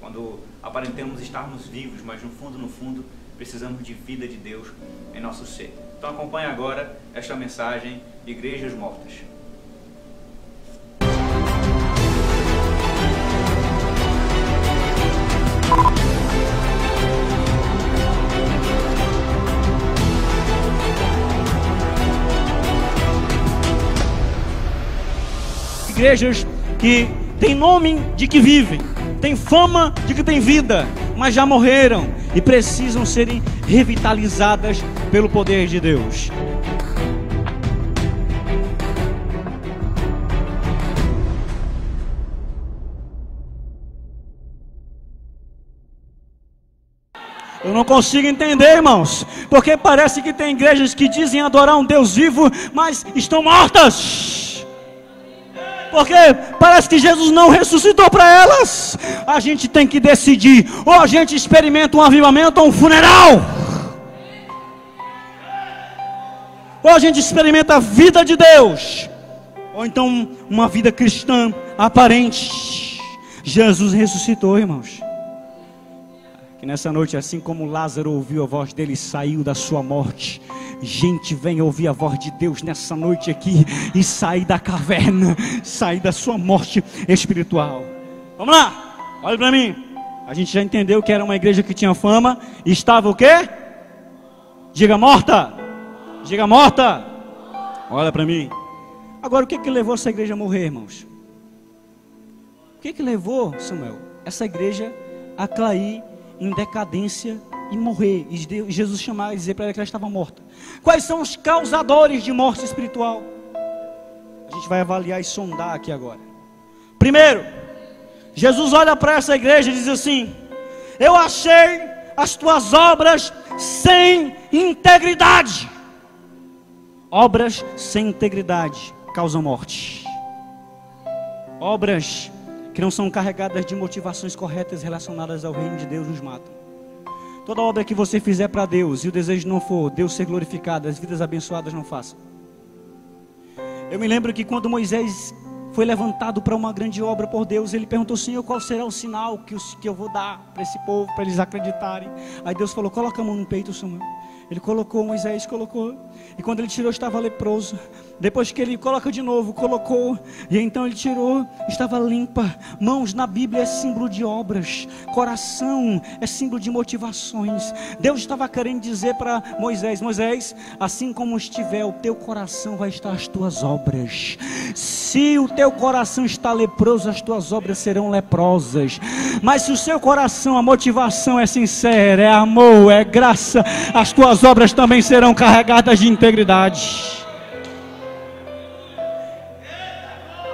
Quando aparentamos estarmos vivos, mas no fundo, no fundo, precisamos de vida de Deus em nosso ser. Então acompanhe agora esta mensagem de Igrejas Mortas. igrejas que têm nome de que vivem, têm fama de que têm vida, mas já morreram e precisam serem revitalizadas pelo poder de Deus. Eu não consigo entender, irmãos, porque parece que tem igrejas que dizem adorar um Deus vivo, mas estão mortas. Porque parece que Jesus não ressuscitou para elas. A gente tem que decidir: ou a gente experimenta um avivamento ou um funeral. Ou a gente experimenta a vida de Deus, ou então uma vida cristã aparente. Jesus ressuscitou, irmãos. Que nessa noite, assim como Lázaro ouviu a voz dele, saiu da sua morte Gente, venha ouvir a voz de Deus nessa noite aqui e sair da caverna, sair da sua morte espiritual. Vamos lá, olha para mim. A gente já entendeu que era uma igreja que tinha fama e estava o quê? Diga morta. Diga morta. Olha para mim. Agora, o que que levou essa igreja a morrer, irmãos? O que que levou, Samuel, essa igreja a cair em decadência e morrer. E Jesus chamar e dizer para ela que ela estava morta. Quais são os causadores de morte espiritual? A gente vai avaliar e sondar aqui agora. Primeiro, Jesus olha para essa igreja e diz assim: Eu achei as tuas obras sem integridade. Obras sem integridade causam morte. Obras que não são carregadas de motivações corretas relacionadas ao reino de Deus nos matam. Toda obra que você fizer para Deus e o desejo não for Deus ser glorificado, as vidas abençoadas não faça. Eu me lembro que quando Moisés foi levantado para uma grande obra por Deus, ele perguntou: Senhor, qual será o sinal que, eu vou dar para esse povo, para eles acreditarem? Aí Deus falou: Coloca a mão no peito, Senhor. Ele colocou, Moisés colocou. E quando ele tirou, estava leproso. Depois que ele coloca de novo, colocou. E então ele tirou, estava limpa. Mãos na Bíblia é símbolo de obras. Coração é símbolo de motivações. Deus estava querendo dizer para Moisés: Moisés, assim como estiver o teu coração, vai estar as tuas obras. Se o teu coração está leproso, as tuas obras serão leprosas. Mas se o seu coração, a motivação é sincera, é amor, é graça, as tuas obras também serão carregadas de integridade.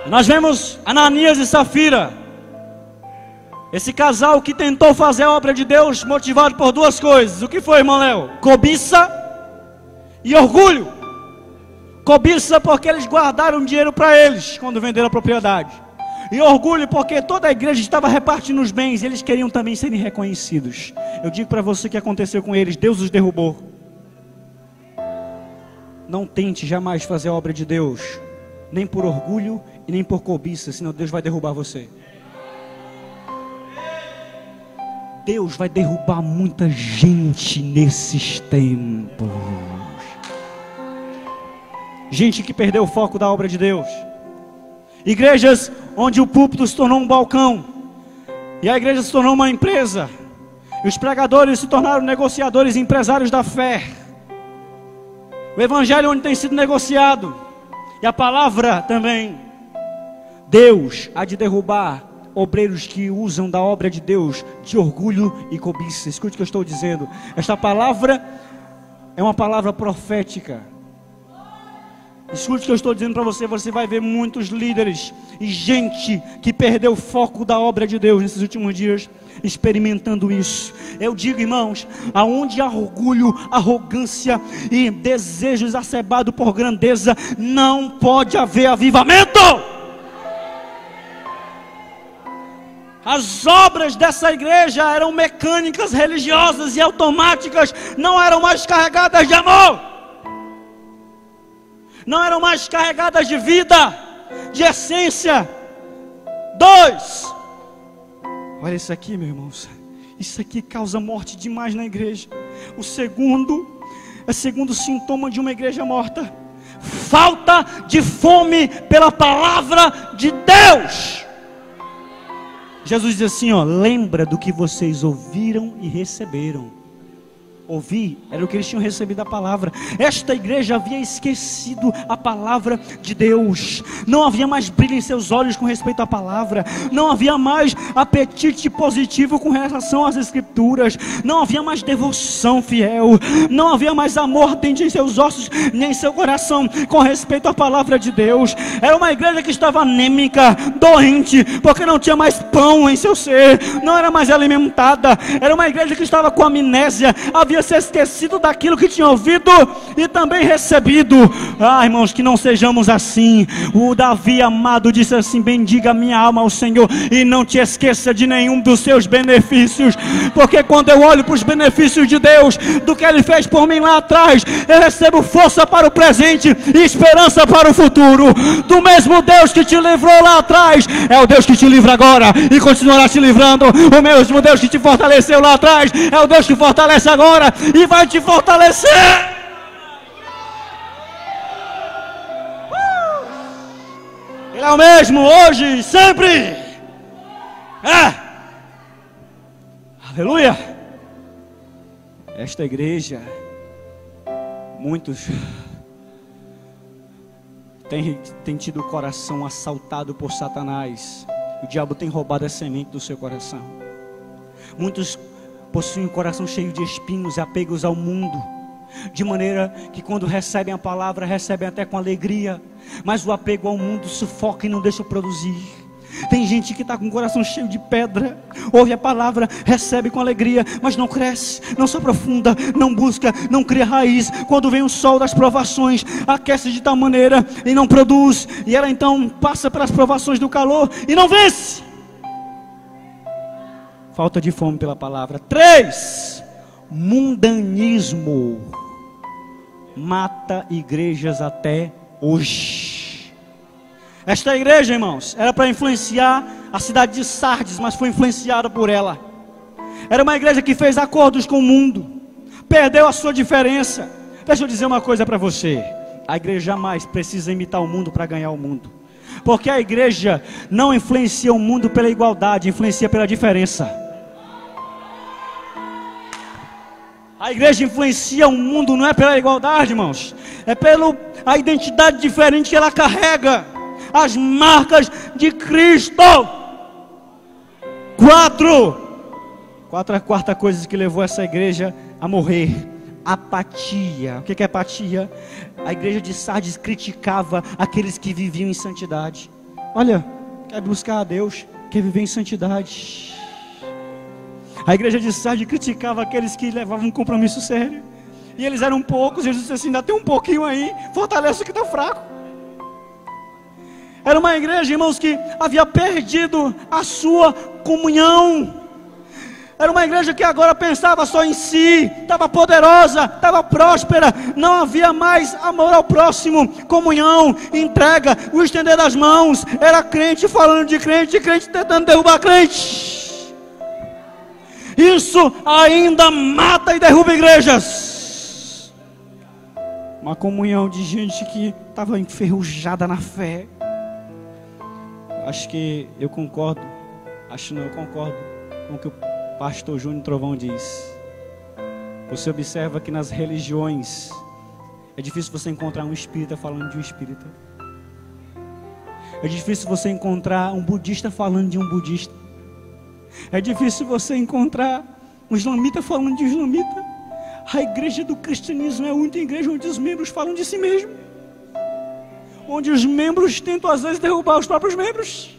Nós vemos Ananias e Safira. Esse casal que tentou fazer a obra de Deus motivado por duas coisas. O que foi, irmão Léo? Cobiça e orgulho. Cobiça porque eles guardaram dinheiro para eles quando venderam a propriedade. E orgulho porque toda a igreja estava repartindo os bens e eles queriam também serem reconhecidos. Eu digo para você o que aconteceu com eles: Deus os derrubou. Não tente jamais fazer a obra de Deus, nem por orgulho e nem por cobiça, senão Deus vai derrubar você. Deus vai derrubar muita gente nesses tempos. Gente que perdeu o foco da obra de Deus. Igrejas onde o púlpito se tornou um balcão. E a igreja se tornou uma empresa. E os pregadores se tornaram negociadores e empresários da fé. O evangelho onde tem sido negociado. E a palavra também. Deus há de derrubar obreiros que usam da obra de Deus de orgulho e cobiça. Escute o que eu estou dizendo. Esta palavra é uma palavra profética. Escute o que eu estou dizendo para você. Você vai ver muitos líderes e gente que perdeu o foco da obra de Deus nesses últimos dias, experimentando isso. Eu digo, irmãos, aonde há orgulho, arrogância e desejo exacerbado por grandeza, não pode haver avivamento. As obras dessa igreja eram mecânicas, religiosas e automáticas, não eram mais carregadas de amor, não eram mais carregadas de vida, de essência. Dois, olha isso aqui, meus irmãos, isso aqui causa morte demais na igreja. O segundo é segundo sintoma de uma igreja morta: falta de fome pela palavra de Deus. Jesus diz assim: ó, lembra do que vocês ouviram e receberam ouvir, era o que eles tinham recebido a palavra. Esta igreja havia esquecido a palavra de Deus, não havia mais brilho em seus olhos com respeito à palavra, não havia mais apetite positivo com relação às Escrituras, não havia mais devoção fiel, não havia mais amor ardente em seus ossos, nem em seu coração com respeito à palavra de Deus. Era uma igreja que estava anêmica, doente, porque não tinha mais pão em seu ser, não era mais alimentada, era uma igreja que estava com amnésia, havia havia se esquecido daquilo que tinha ouvido e também recebido. Ah, irmãos, que não sejamos assim. O Davi amado disse assim: Bendiga minha alma ao Senhor e não te esqueça de nenhum dos seus benefícios, porque quando eu olho para os benefícios de Deus, do que Ele fez por mim lá atrás, eu recebo força para o presente e esperança para o futuro. Do mesmo Deus que te livrou lá atrás, é o Deus que te livra agora e continuará te livrando. O mesmo Deus que te fortaleceu lá atrás, é o Deus que fortalece agora e vai te fortalecer. Uh! Ele é o mesmo hoje e sempre. É. Aleluia. Esta igreja, muitos têm, têm tido o coração assaltado por Satanás. O diabo tem roubado a semente do seu coração. Muitos possuem um coração cheio de espinhos e apegos ao mundo. De maneira que quando recebem a palavra, recebem até com alegria, mas o apego ao mundo sufoca e não deixa produzir. Tem gente que está com o coração cheio de pedra, ouve a palavra, recebe com alegria, mas não cresce, não se aprofunda, não busca, não cria raiz. Quando vem o sol das provações, aquece de tal maneira e não produz, e ela então passa pelas provações do calor e não vence. Falta de fome pela palavra. Três, mundanismo. Mata igrejas até hoje. Esta igreja, irmãos, era para influenciar a cidade de Sardes, mas foi influenciada por ela. Era uma igreja que fez acordos com o mundo, perdeu a sua diferença. Deixa eu dizer uma coisa para você: a igreja jamais precisa imitar o mundo para ganhar o mundo, porque a igreja não influencia o mundo pela igualdade, influencia pela diferença. A igreja influencia o mundo não é pela igualdade, irmãos, é pela a identidade diferente que ela carrega, as marcas de Cristo. Quatro, quatro a quarta coisa que levou essa igreja a morrer: apatia. O que é apatia? A igreja de Sardes criticava aqueles que viviam em santidade. Olha, quer buscar a Deus, quer viver em santidade. A igreja de Sardes criticava aqueles que levavam um compromisso sério. E eles eram poucos, Jesus disse assim: ainda tem um pouquinho aí, fortalece o que está fraco. Era uma igreja, irmãos, que havia perdido a sua comunhão. Era uma igreja que agora pensava só em si, estava poderosa, estava próspera, não havia mais amor ao próximo, comunhão, entrega, o estender das mãos. Era crente falando de crente, crente tentando derrubar crente. Isso ainda mata e derruba igrejas. Uma comunhão de gente que estava enferrujada na fé. Acho que eu concordo, acho não, eu concordo com o que o pastor Júnior Trovão diz. Você observa que nas religiões é difícil você encontrar um espírita falando de um espírita. É difícil você encontrar um budista falando de um budista. É difícil você encontrar um islamita falando de islamita. A igreja do cristianismo é a única igreja onde os membros falam de si mesmo. Onde os membros tentam às vezes derrubar os próprios membros.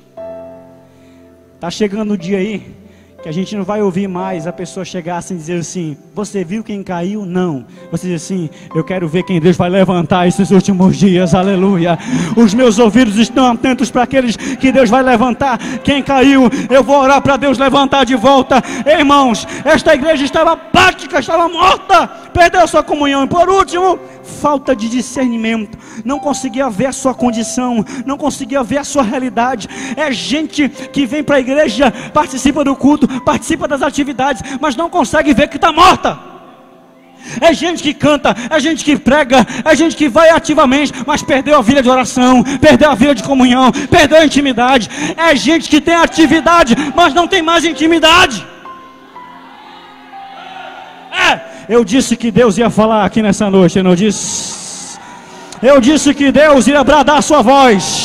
Está chegando o dia aí que a gente não vai ouvir mais a pessoa chegar assim e dizer assim: Você viu quem caiu? Não. Você diz assim: Eu quero ver quem Deus vai levantar esses últimos dias, aleluia. Os meus ouvidos estão atentos para aqueles que Deus vai levantar. Quem caiu, eu vou orar para Deus levantar de volta. Irmãos, esta igreja estava prática, estava morta, perdeu sua comunhão. E por último, falta de discernimento, não conseguia ver a sua condição, não conseguia ver a sua realidade. É gente que vem para a igreja, participa do culto, participa das atividades, mas não consegue ver que está morta. É gente que canta, é gente que prega, é gente que vai ativamente, mas perdeu a vida de oração, perdeu a vida de comunhão, perdeu a intimidade. É gente que tem atividade, mas não tem mais intimidade. É, eu disse que Deus ia falar aqui nessa noite, eu não disse? Eu disse que Deus ia bradar a sua voz.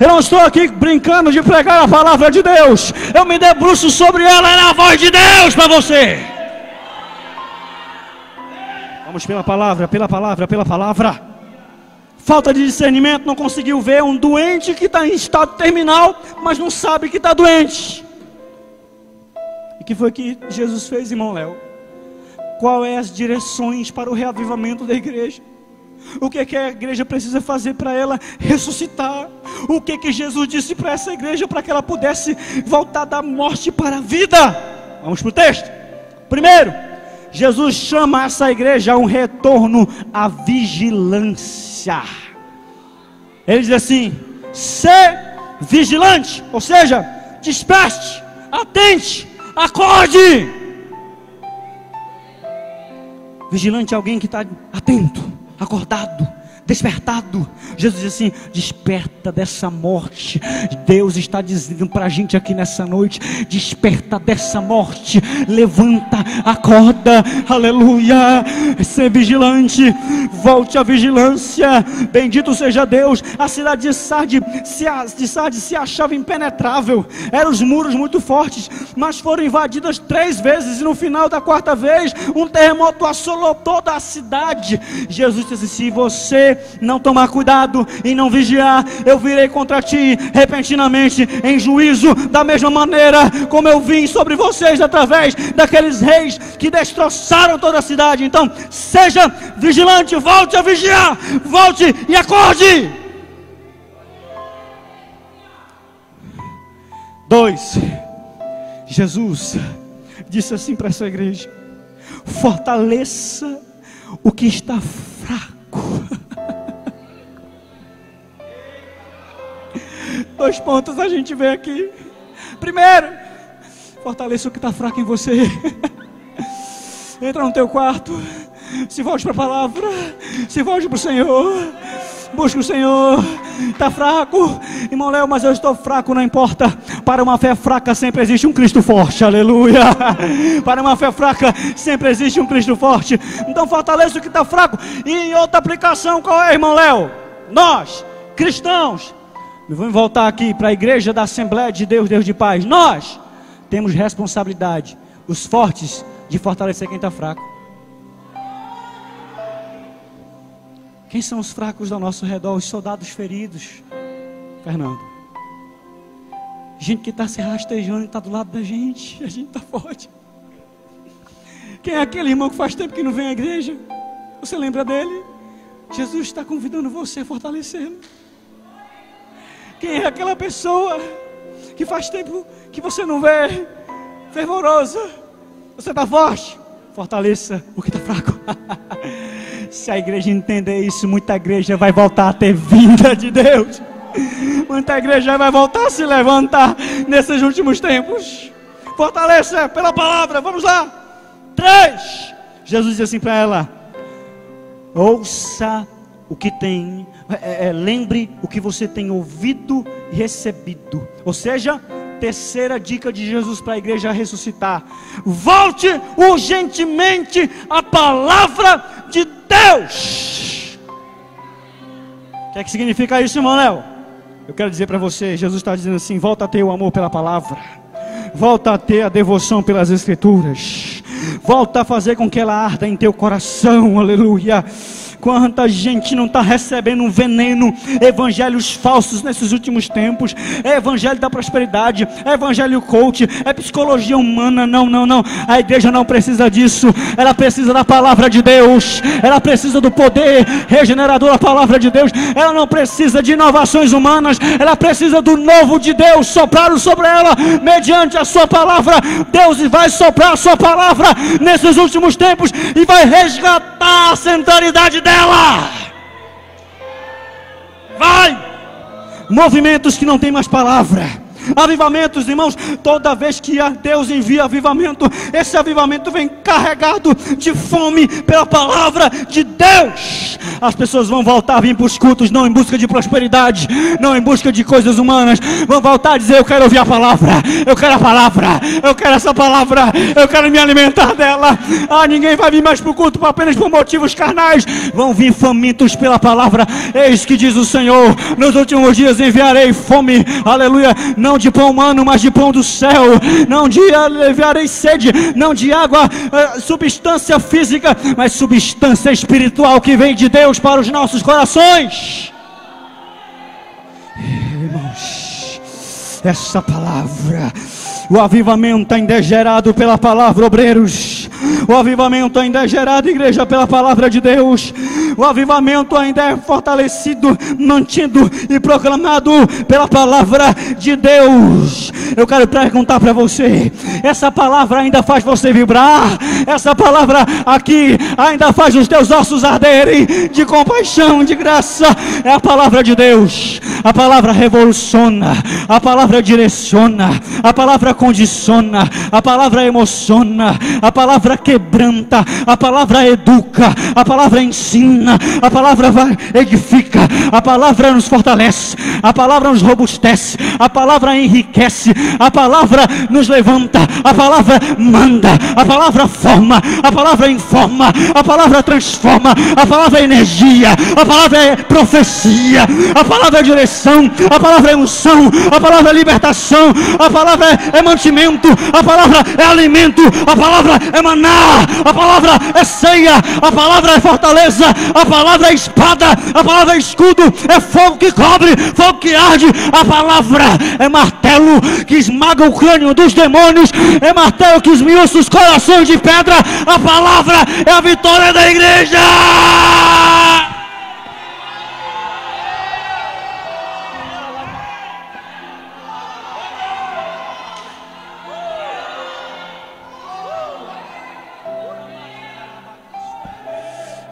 Eu não estou aqui brincando de pregar a palavra de Deus. Eu me debruço sobre ela, é a voz de Deus para você. Vamos pela palavra, pela palavra, pela palavra. Falta de discernimento, não conseguiu ver um doente que está em estado terminal, mas não sabe que está doente. E que foi que Jesus fez, irmão Léo? qual é as direções para o reavivamento da igreja. O que, é que a igreja precisa fazer para ela ressuscitar? O que, é que Jesus disse para essa igreja para que ela pudesse voltar da morte para a vida? Vamos para o texto. Primeiro, Jesus chama essa igreja a um retorno à vigilância. Ele diz assim: ser vigilante, ou seja, desperte, atente, acorde. Vigilante é alguém que está atento, acordado, despertado. Jesus diz assim: desperta dessa morte. Deus está dizendo para a gente aqui nessa noite: desperta dessa morte, levanta, acorda, aleluia. Ser vigilante, volte à vigilância. Bendito seja Deus. A cidade de Sardes se, de Sardes se achava impenetrável, eram os muros muito fortes, mas foram invadidas três vezes, e no final da quarta vez, um terremoto assolou toda a cidade. Jesus disse: se você não tomar cuidado e não vigiar, eu virei contra ti repentinamente em juízo, da mesma maneira como eu vim sobre vocês através daqueles reis que destroçaram toda a cidade. Então, seja vigilante, volte a vigiar, volte e acorde. Dois, Jesus disse assim para essa igreja: fortaleça o que está fraco. Dois pontos a gente vê aqui. Primeiro, fortaleça o que está fraco em você. Entra no teu quarto. Se volte para a palavra. Se volte para o Senhor. Busque o Senhor. Está fraco, irmão Léo, mas eu estou fraco, não importa. Para uma fé fraca sempre existe um Cristo forte, aleluia. Para uma fé fraca sempre existe um Cristo forte. Então fortaleça o que está fraco. E em outra aplicação, qual é, irmão Léo? Nós, cristãos, Vamos voltar aqui para a igreja da Assembleia de Deus, Deus de paz. Nós temos responsabilidade, os fortes, de fortalecer quem está fraco. Quem são os fracos ao nosso redor? Os soldados feridos. Fernando. Gente que está se rastejando e está do lado da gente. A gente está forte. Quem é aquele irmão que faz tempo que não vem à igreja? Você lembra dele? Jesus está convidando você a fortalecê-lo. Quem é aquela pessoa que faz tempo que você não vê? Fervorosa. Você está forte? Fortaleça o que está fraco. Se a igreja entender isso, muita igreja vai voltar a ter vinda de Deus. Muita igreja vai voltar a se levantar nesses últimos tempos. Fortaleça pela palavra. Vamos lá. Três. Jesus disse assim para ela: Ouça o que tem, é, é, lembre o que você tem ouvido e recebido. Ou seja, terceira dica de Jesus para a igreja ressuscitar: volte urgentemente à palavra de Deus. O que é que significa isso, irmão Léo? Eu quero dizer para você: Jesus está dizendo assim: volta a ter o amor pela palavra, volta a ter a devoção pelas Escrituras, volta a fazer com que ela arda em teu coração, aleluia Quanta gente não está recebendo um veneno, evangelhos falsos nesses últimos tempos. É evangelho da prosperidade, é evangelho coach, é psicologia humana. Não, não, não. A igreja não precisa disso. Ela precisa da palavra de Deus. Ela precisa do poder regenerador da palavra de Deus. Ela não precisa de inovações humanas. Ela precisa do novo de Deus soprado sobre ela mediante a sua palavra. Deus vai soprar a sua palavra nesses últimos tempos e vai resgatar a centralidade dela. Vai! Movimentos que não tem mais palavra Avivamentos, irmãos, toda vez que Deus envia avivamento, esse avivamento vem carregado de fome pela palavra de Deus. As pessoas vão voltar a vir para os cultos, não em busca de prosperidade, não em busca de coisas humanas, vão voltar a dizer: Eu quero ouvir a palavra, eu quero a palavra, eu quero essa palavra, eu quero me alimentar dela. Ah, ninguém vai vir mais para o culto apenas por motivos carnais, vão vir famintos pela palavra. Eis que diz o Senhor: Nos últimos dias enviarei fome, aleluia. Não não de pão humano, mas de pão do céu, não de aliviarei sede, não de água, uh, substância física, mas substância espiritual que vem de Deus para os nossos corações. Irmãos, essa palavra, o avivamento ainda é gerado pela palavra, obreiros. O avivamento ainda é gerado, igreja, pela palavra de Deus. O avivamento ainda é fortalecido, mantido e proclamado pela palavra de Deus. Eu quero perguntar para você: essa palavra ainda faz você vibrar? Essa palavra aqui ainda faz os teus ossos arderem de compaixão, de graça? É a palavra de Deus. A palavra revoluciona, a palavra direciona, a palavra condiciona, a palavra emociona, a palavra quebranta, a palavra educa, a palavra ensina, a palavra edifica, a palavra nos fortalece, a palavra nos robustece, a palavra enriquece, a palavra nos levanta, a palavra manda, a palavra forma, a palavra informa, a palavra transforma, a palavra é energia, a palavra é profecia, a palavra é direção, a palavra é unção, a palavra é libertação, a palavra é mantimento, a palavra é alimento, a palavra é maná, a palavra é ceia, a palavra é fortaleza, a palavra é espada, a palavra é escudo, é fogo que cobre, fogo que arde, a palavra é martelo que esmaga o crânio dos demônios, é martelo que esmiuça os corações de pedra, a palavra é a vitória da igreja.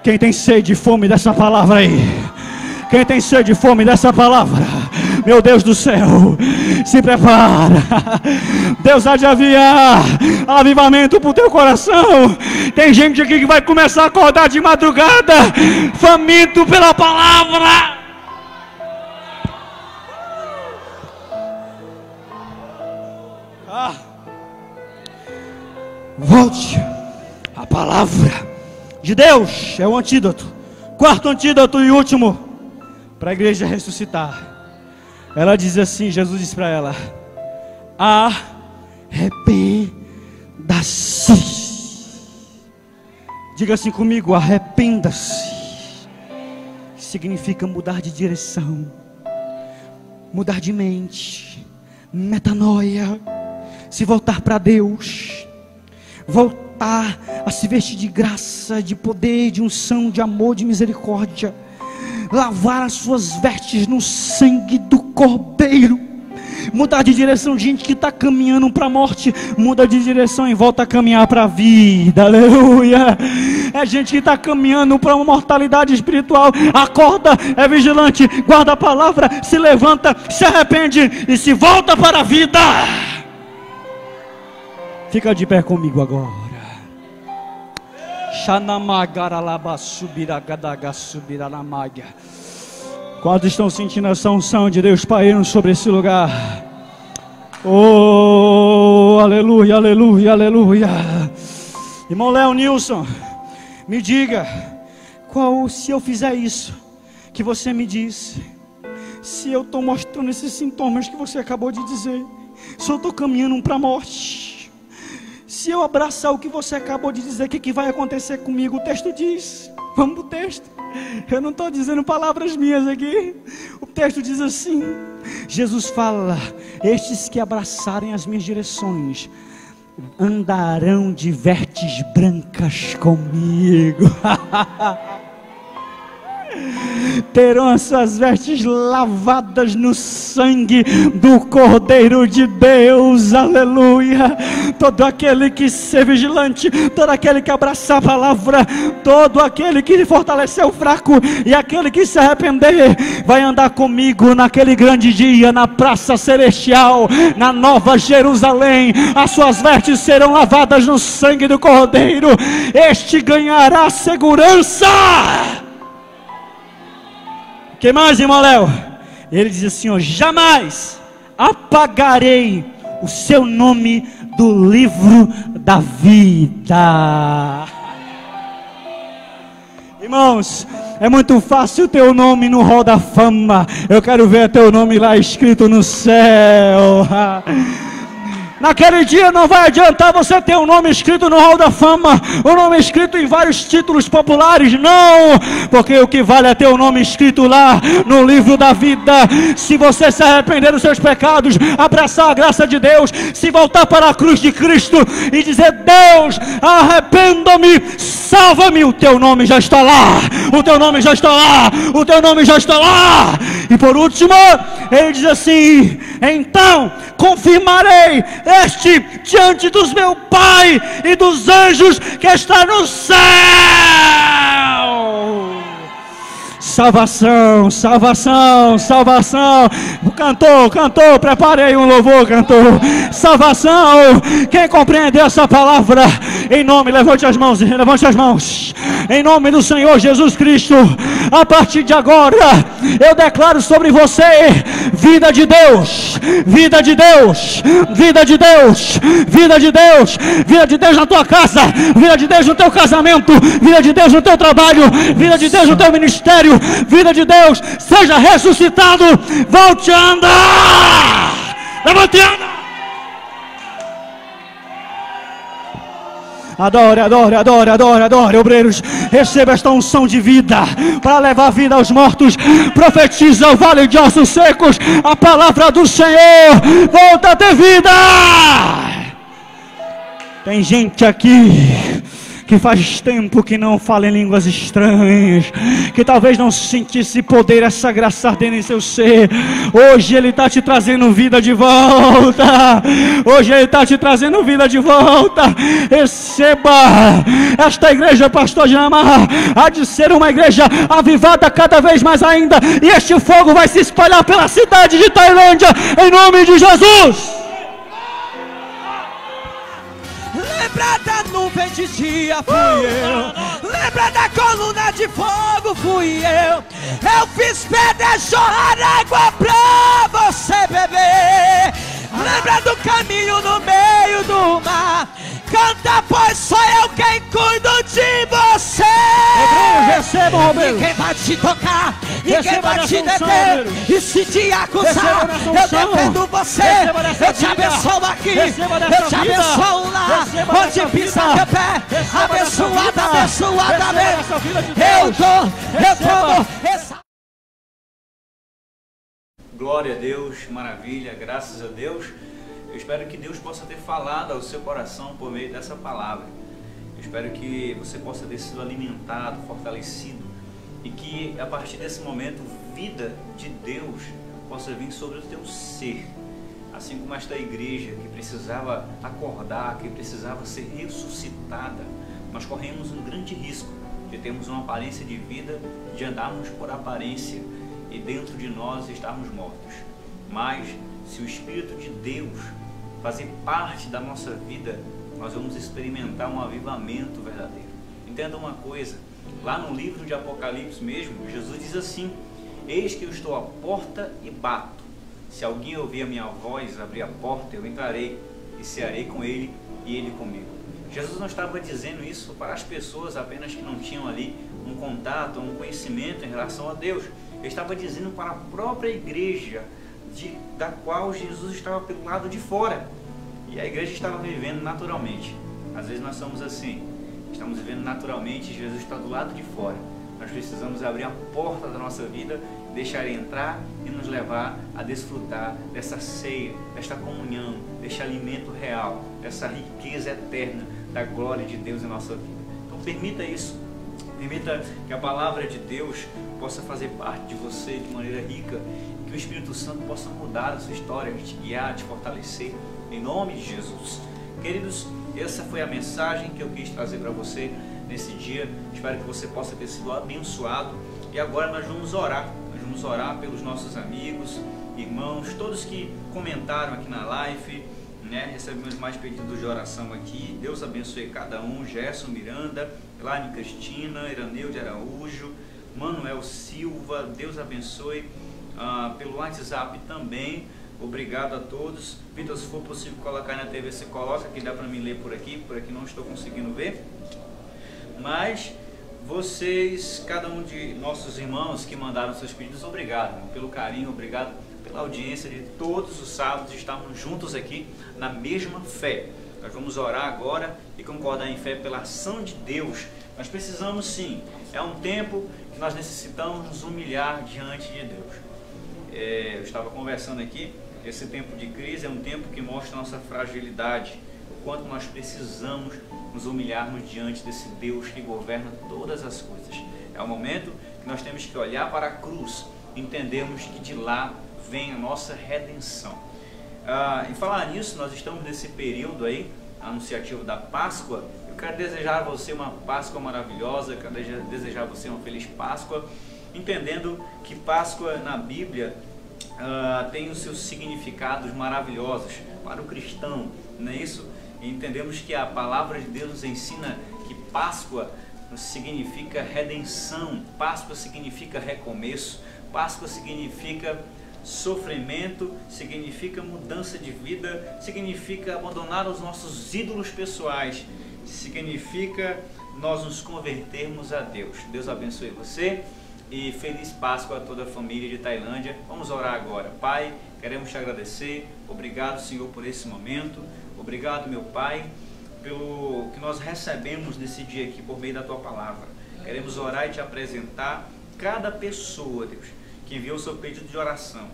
Quem tem sede e fome dessa palavra aí? Quem tem sede e fome dessa palavra? Meu Deus do céu, se prepara. Deus há de aviar avivamento para o teu coração. Tem gente aqui que vai começar a acordar de madrugada, faminto pela palavra. Ah. Volte a palavra de Deus é o antídoto. Quarto antídoto e último para a igreja ressuscitar. Ela diz assim: Jesus diz para ela: arrependa-se. Diga assim comigo: arrependa-se. Significa mudar de direção, mudar de mente, metanoia, se voltar para Deus, voltar a se vestir de graça, de poder, de unção, de amor, de misericórdia. lavar as suas vestes no sangue do Cordeiro. Mudar de direção, gente que está caminhando para a morte, muda de direção e volta a caminhar para a vida, aleluia. É gente que está caminhando para uma mortalidade espiritual, acorda, é vigilante, guarda a palavra, se levanta, se arrepende e se volta para a vida. Fica de pé comigo agora. Quantos estão sentindo essa unção de Deus Pai sobre esse lugar? Oh, aleluia, aleluia, aleluia. Irmão Léo Nilson, me diga, qual se eu fizer isso que você me disse, se eu estou mostrando esses sintomas que você acabou de dizer, se eu estou caminhando para a morte, se eu abraçar o que você acabou de dizer, o que, que vai acontecer comigo? O texto diz. Vamos para o texto. Eu não estou dizendo palavras minhas aqui. O texto diz assim: Jesus fala: Estes que abraçarem as minhas direções andarão de vestes brancas comigo. terão as suas vestes lavadas no sangue do Cordeiro de Deus, aleluia. Todo aquele que ser vigilante, todo aquele que abraçar a palavra, todo aquele que fortalecer o fraco e aquele que se arrepender, vai andar comigo naquele grande dia na praça celestial, na nova Jerusalém. As suas vestes serão lavadas no sangue do Cordeiro, este ganhará segurança. Que mais, irmão Léo? Ele diz assim: ó, jamais apagarei o seu nome do livro da vida. Irmãos, é muito fácil o nome no hall da fama. Eu quero ver teu nome lá escrito no céu. Naquele dia não vai adiantar você ter um nome escrito no Hall da Fama, um nome escrito em vários títulos populares, não, porque o que vale é ter o um nome escrito lá no livro da vida. Se você se arrepender dos seus pecados, abraçar a graça de Deus, se voltar para a cruz de Cristo e dizer: Deus, arrependa-me, salva-me, o teu nome já está lá, o teu nome já está lá, o teu nome já está lá. E por último, ele diz assim: então confirmarei este diante dos meu Pai e dos anjos que está no céu. Salvação, salvação, salvação. Cantou, cantou, preparei um louvor, cantou. Salvação. Quem compreendeu essa palavra? Em nome, levante as mãos, levante as mãos. Em nome do Senhor Jesus Cristo. A partir de agora, eu declaro sobre você vida de Deus, vida de Deus, vida de Deus, vida de Deus, vida de Deus na tua casa, vida de Deus no teu casamento, vida de Deus no teu trabalho, vida de Deus no teu ministério vida de Deus, seja ressuscitado, volte a andar. Levante e anda. Adore, adore, adore, adore, adore, obreiros. Receba esta unção de vida para levar vida aos mortos. Profetiza o vale de ossos secos. A palavra do Senhor volta a ter vida. Tem gente aqui que faz tempo que não fala em línguas estranhas, que talvez não sentisse poder, essa graça ardendo em seu ser. Hoje Ele está te trazendo vida de volta. Hoje Ele está te trazendo vida de volta. Receba esta igreja, Pastor Jamar, há de ser uma igreja avivada cada vez mais ainda, e este fogo vai se espalhar pela cidade de Tailândia, em nome de Jesus. Lembra da nuvem de dia, fui eu. Lembra da coluna de fogo, fui eu. Eu fiz pedra jorrar água pra você beber. Lembra do caminho no meio do mar. Canta, pois sou eu quem cuido de você. Receba, Roberto. Ninguém vai te tocar, ninguém vai te deter. E se te acusar, eu defendo você. Eu te abençoo aqui, eu te abençoo lá. Onde pisa teu pé, abençoada, abençoada, Eu dou, eu tomo essa. Glória a Deus, maravilha, graças a Deus. Eu espero que Deus possa ter falado ao seu coração por meio dessa palavra. Eu espero que você possa ter sido alimentado, fortalecido e que a partir desse momento vida de Deus possa vir sobre o teu ser. Assim como esta igreja que precisava acordar, que precisava ser ressuscitada, nós corremos um grande risco de termos uma aparência de vida, de andarmos por aparência e dentro de nós estarmos mortos. Mas se o Espírito de Deus fazer parte da nossa vida, nós vamos experimentar um avivamento verdadeiro. Entenda uma coisa, lá no livro de Apocalipse mesmo, Jesus diz assim: Eis que eu estou à porta e bato. Se alguém ouvir a minha voz, abrir a porta, eu entrarei e cearei com ele e ele comigo. Jesus não estava dizendo isso para as pessoas apenas que não tinham ali um contato, um conhecimento em relação a Deus. Ele estava dizendo para a própria igreja, de, da qual Jesus estava pelo lado de fora. E a igreja estava vivendo naturalmente. Às vezes nós somos assim, estamos vivendo naturalmente, Jesus está do lado de fora. Nós precisamos abrir a porta da nossa vida, deixar ele entrar e nos levar a desfrutar dessa ceia, desta comunhão, deste alimento real, dessa riqueza eterna da glória de Deus em nossa vida. Então permita isso. Permita que a palavra de Deus possa fazer parte de você de maneira rica, que o Espírito Santo possa mudar a sua história, te guiar, te fortalecer, em nome de Jesus. Queridos, essa foi a mensagem que eu quis trazer para você nesse dia. Espero que você possa ter sido abençoado. E agora nós vamos orar. Nós vamos orar pelos nossos amigos, irmãos, todos que comentaram aqui na live. Né? Recebemos mais pedidos de oração aqui. Deus abençoe cada um. Gerson Miranda, Elaine Cristina, Iraneu de Araújo, Manuel Silva. Deus abençoe. Ah, pelo WhatsApp também. Obrigado a todos. Vitor, se for possível colocar na TV, você coloca, que dá para me ler por aqui. Por aqui não estou conseguindo ver. Mas vocês, cada um de nossos irmãos que mandaram seus pedidos, obrigado irmão, pelo carinho, obrigado pela audiência de todos os sábados. Estamos juntos aqui na mesma fé. Nós vamos orar agora e concordar em fé pela ação de Deus. Nós precisamos sim, é um tempo que nós necessitamos nos humilhar diante de Deus. É, eu estava conversando aqui, esse tempo de crise é um tempo que mostra nossa fragilidade, o quanto nós precisamos nos humilharmos diante desse Deus que governa todas as coisas. É o momento que nós temos que olhar para a cruz, entendermos que de lá vem a nossa redenção. Ah, em falar nisso, nós estamos nesse período aí, anunciativo da Páscoa. Eu quero desejar a você uma Páscoa maravilhosa, quero desejar a você uma feliz Páscoa, entendendo que Páscoa na Bíblia ah, tem os seus significados maravilhosos para o cristão, não é isso? E entendemos que a palavra de Deus nos ensina que Páscoa significa redenção, Páscoa significa recomeço, Páscoa significa sofrimento, significa mudança de vida, significa abandonar os nossos ídolos pessoais, significa nós nos convertermos a Deus. Deus abençoe você e feliz Páscoa a toda a família de Tailândia. Vamos orar agora. Pai, queremos te agradecer. Obrigado, Senhor, por esse momento. Obrigado, meu Pai, pelo que nós recebemos nesse dia aqui por meio da tua palavra. Queremos orar e te apresentar cada pessoa, Deus, que enviou seu pedido de oração.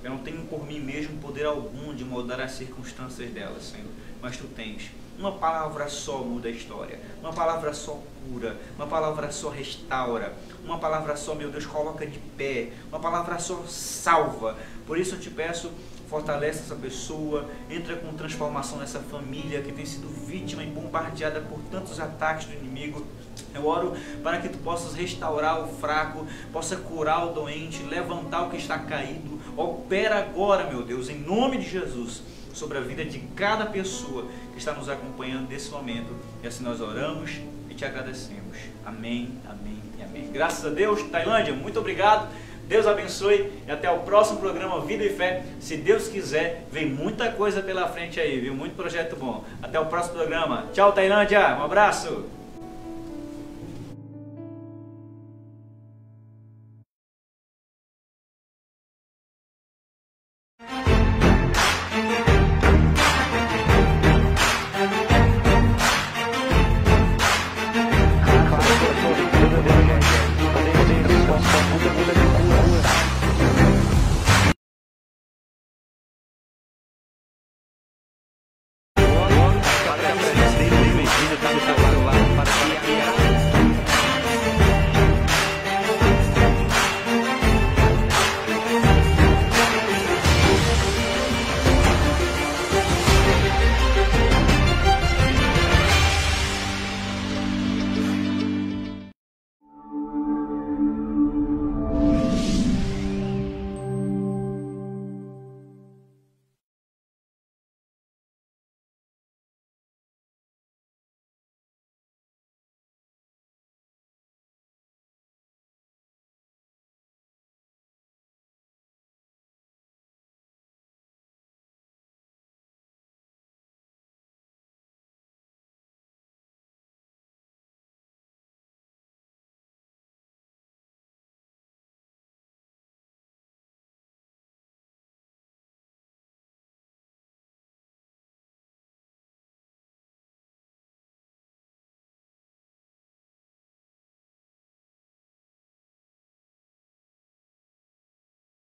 Eu não tenho por mim mesmo poder algum de mudar as circunstâncias delas, Senhor, mas tu tens. Uma palavra só muda a história. Uma palavra só cura. Uma palavra só restaura. Uma palavra só, meu Deus, coloca de pé. Uma palavra só salva. Por isso eu te peço, fortalece essa pessoa, entra com transformação nessa família que tem sido vítima e bombardeada por tantos ataques do inimigo. Eu oro para que tu possas restaurar o fraco, possa curar o doente, levantar o que está caído. Opera agora, meu Deus, em nome de Jesus sobre a vida de cada pessoa que está nos acompanhando nesse momento. E assim nós oramos e te agradecemos. Amém, amém e amém. Graças a Deus, Tailândia, muito obrigado. Deus abençoe e até o próximo programa Vida e Fé. Se Deus quiser, vem muita coisa pela frente aí, viu? Muito projeto bom. Até o próximo programa. Tchau, Tailândia. Um abraço.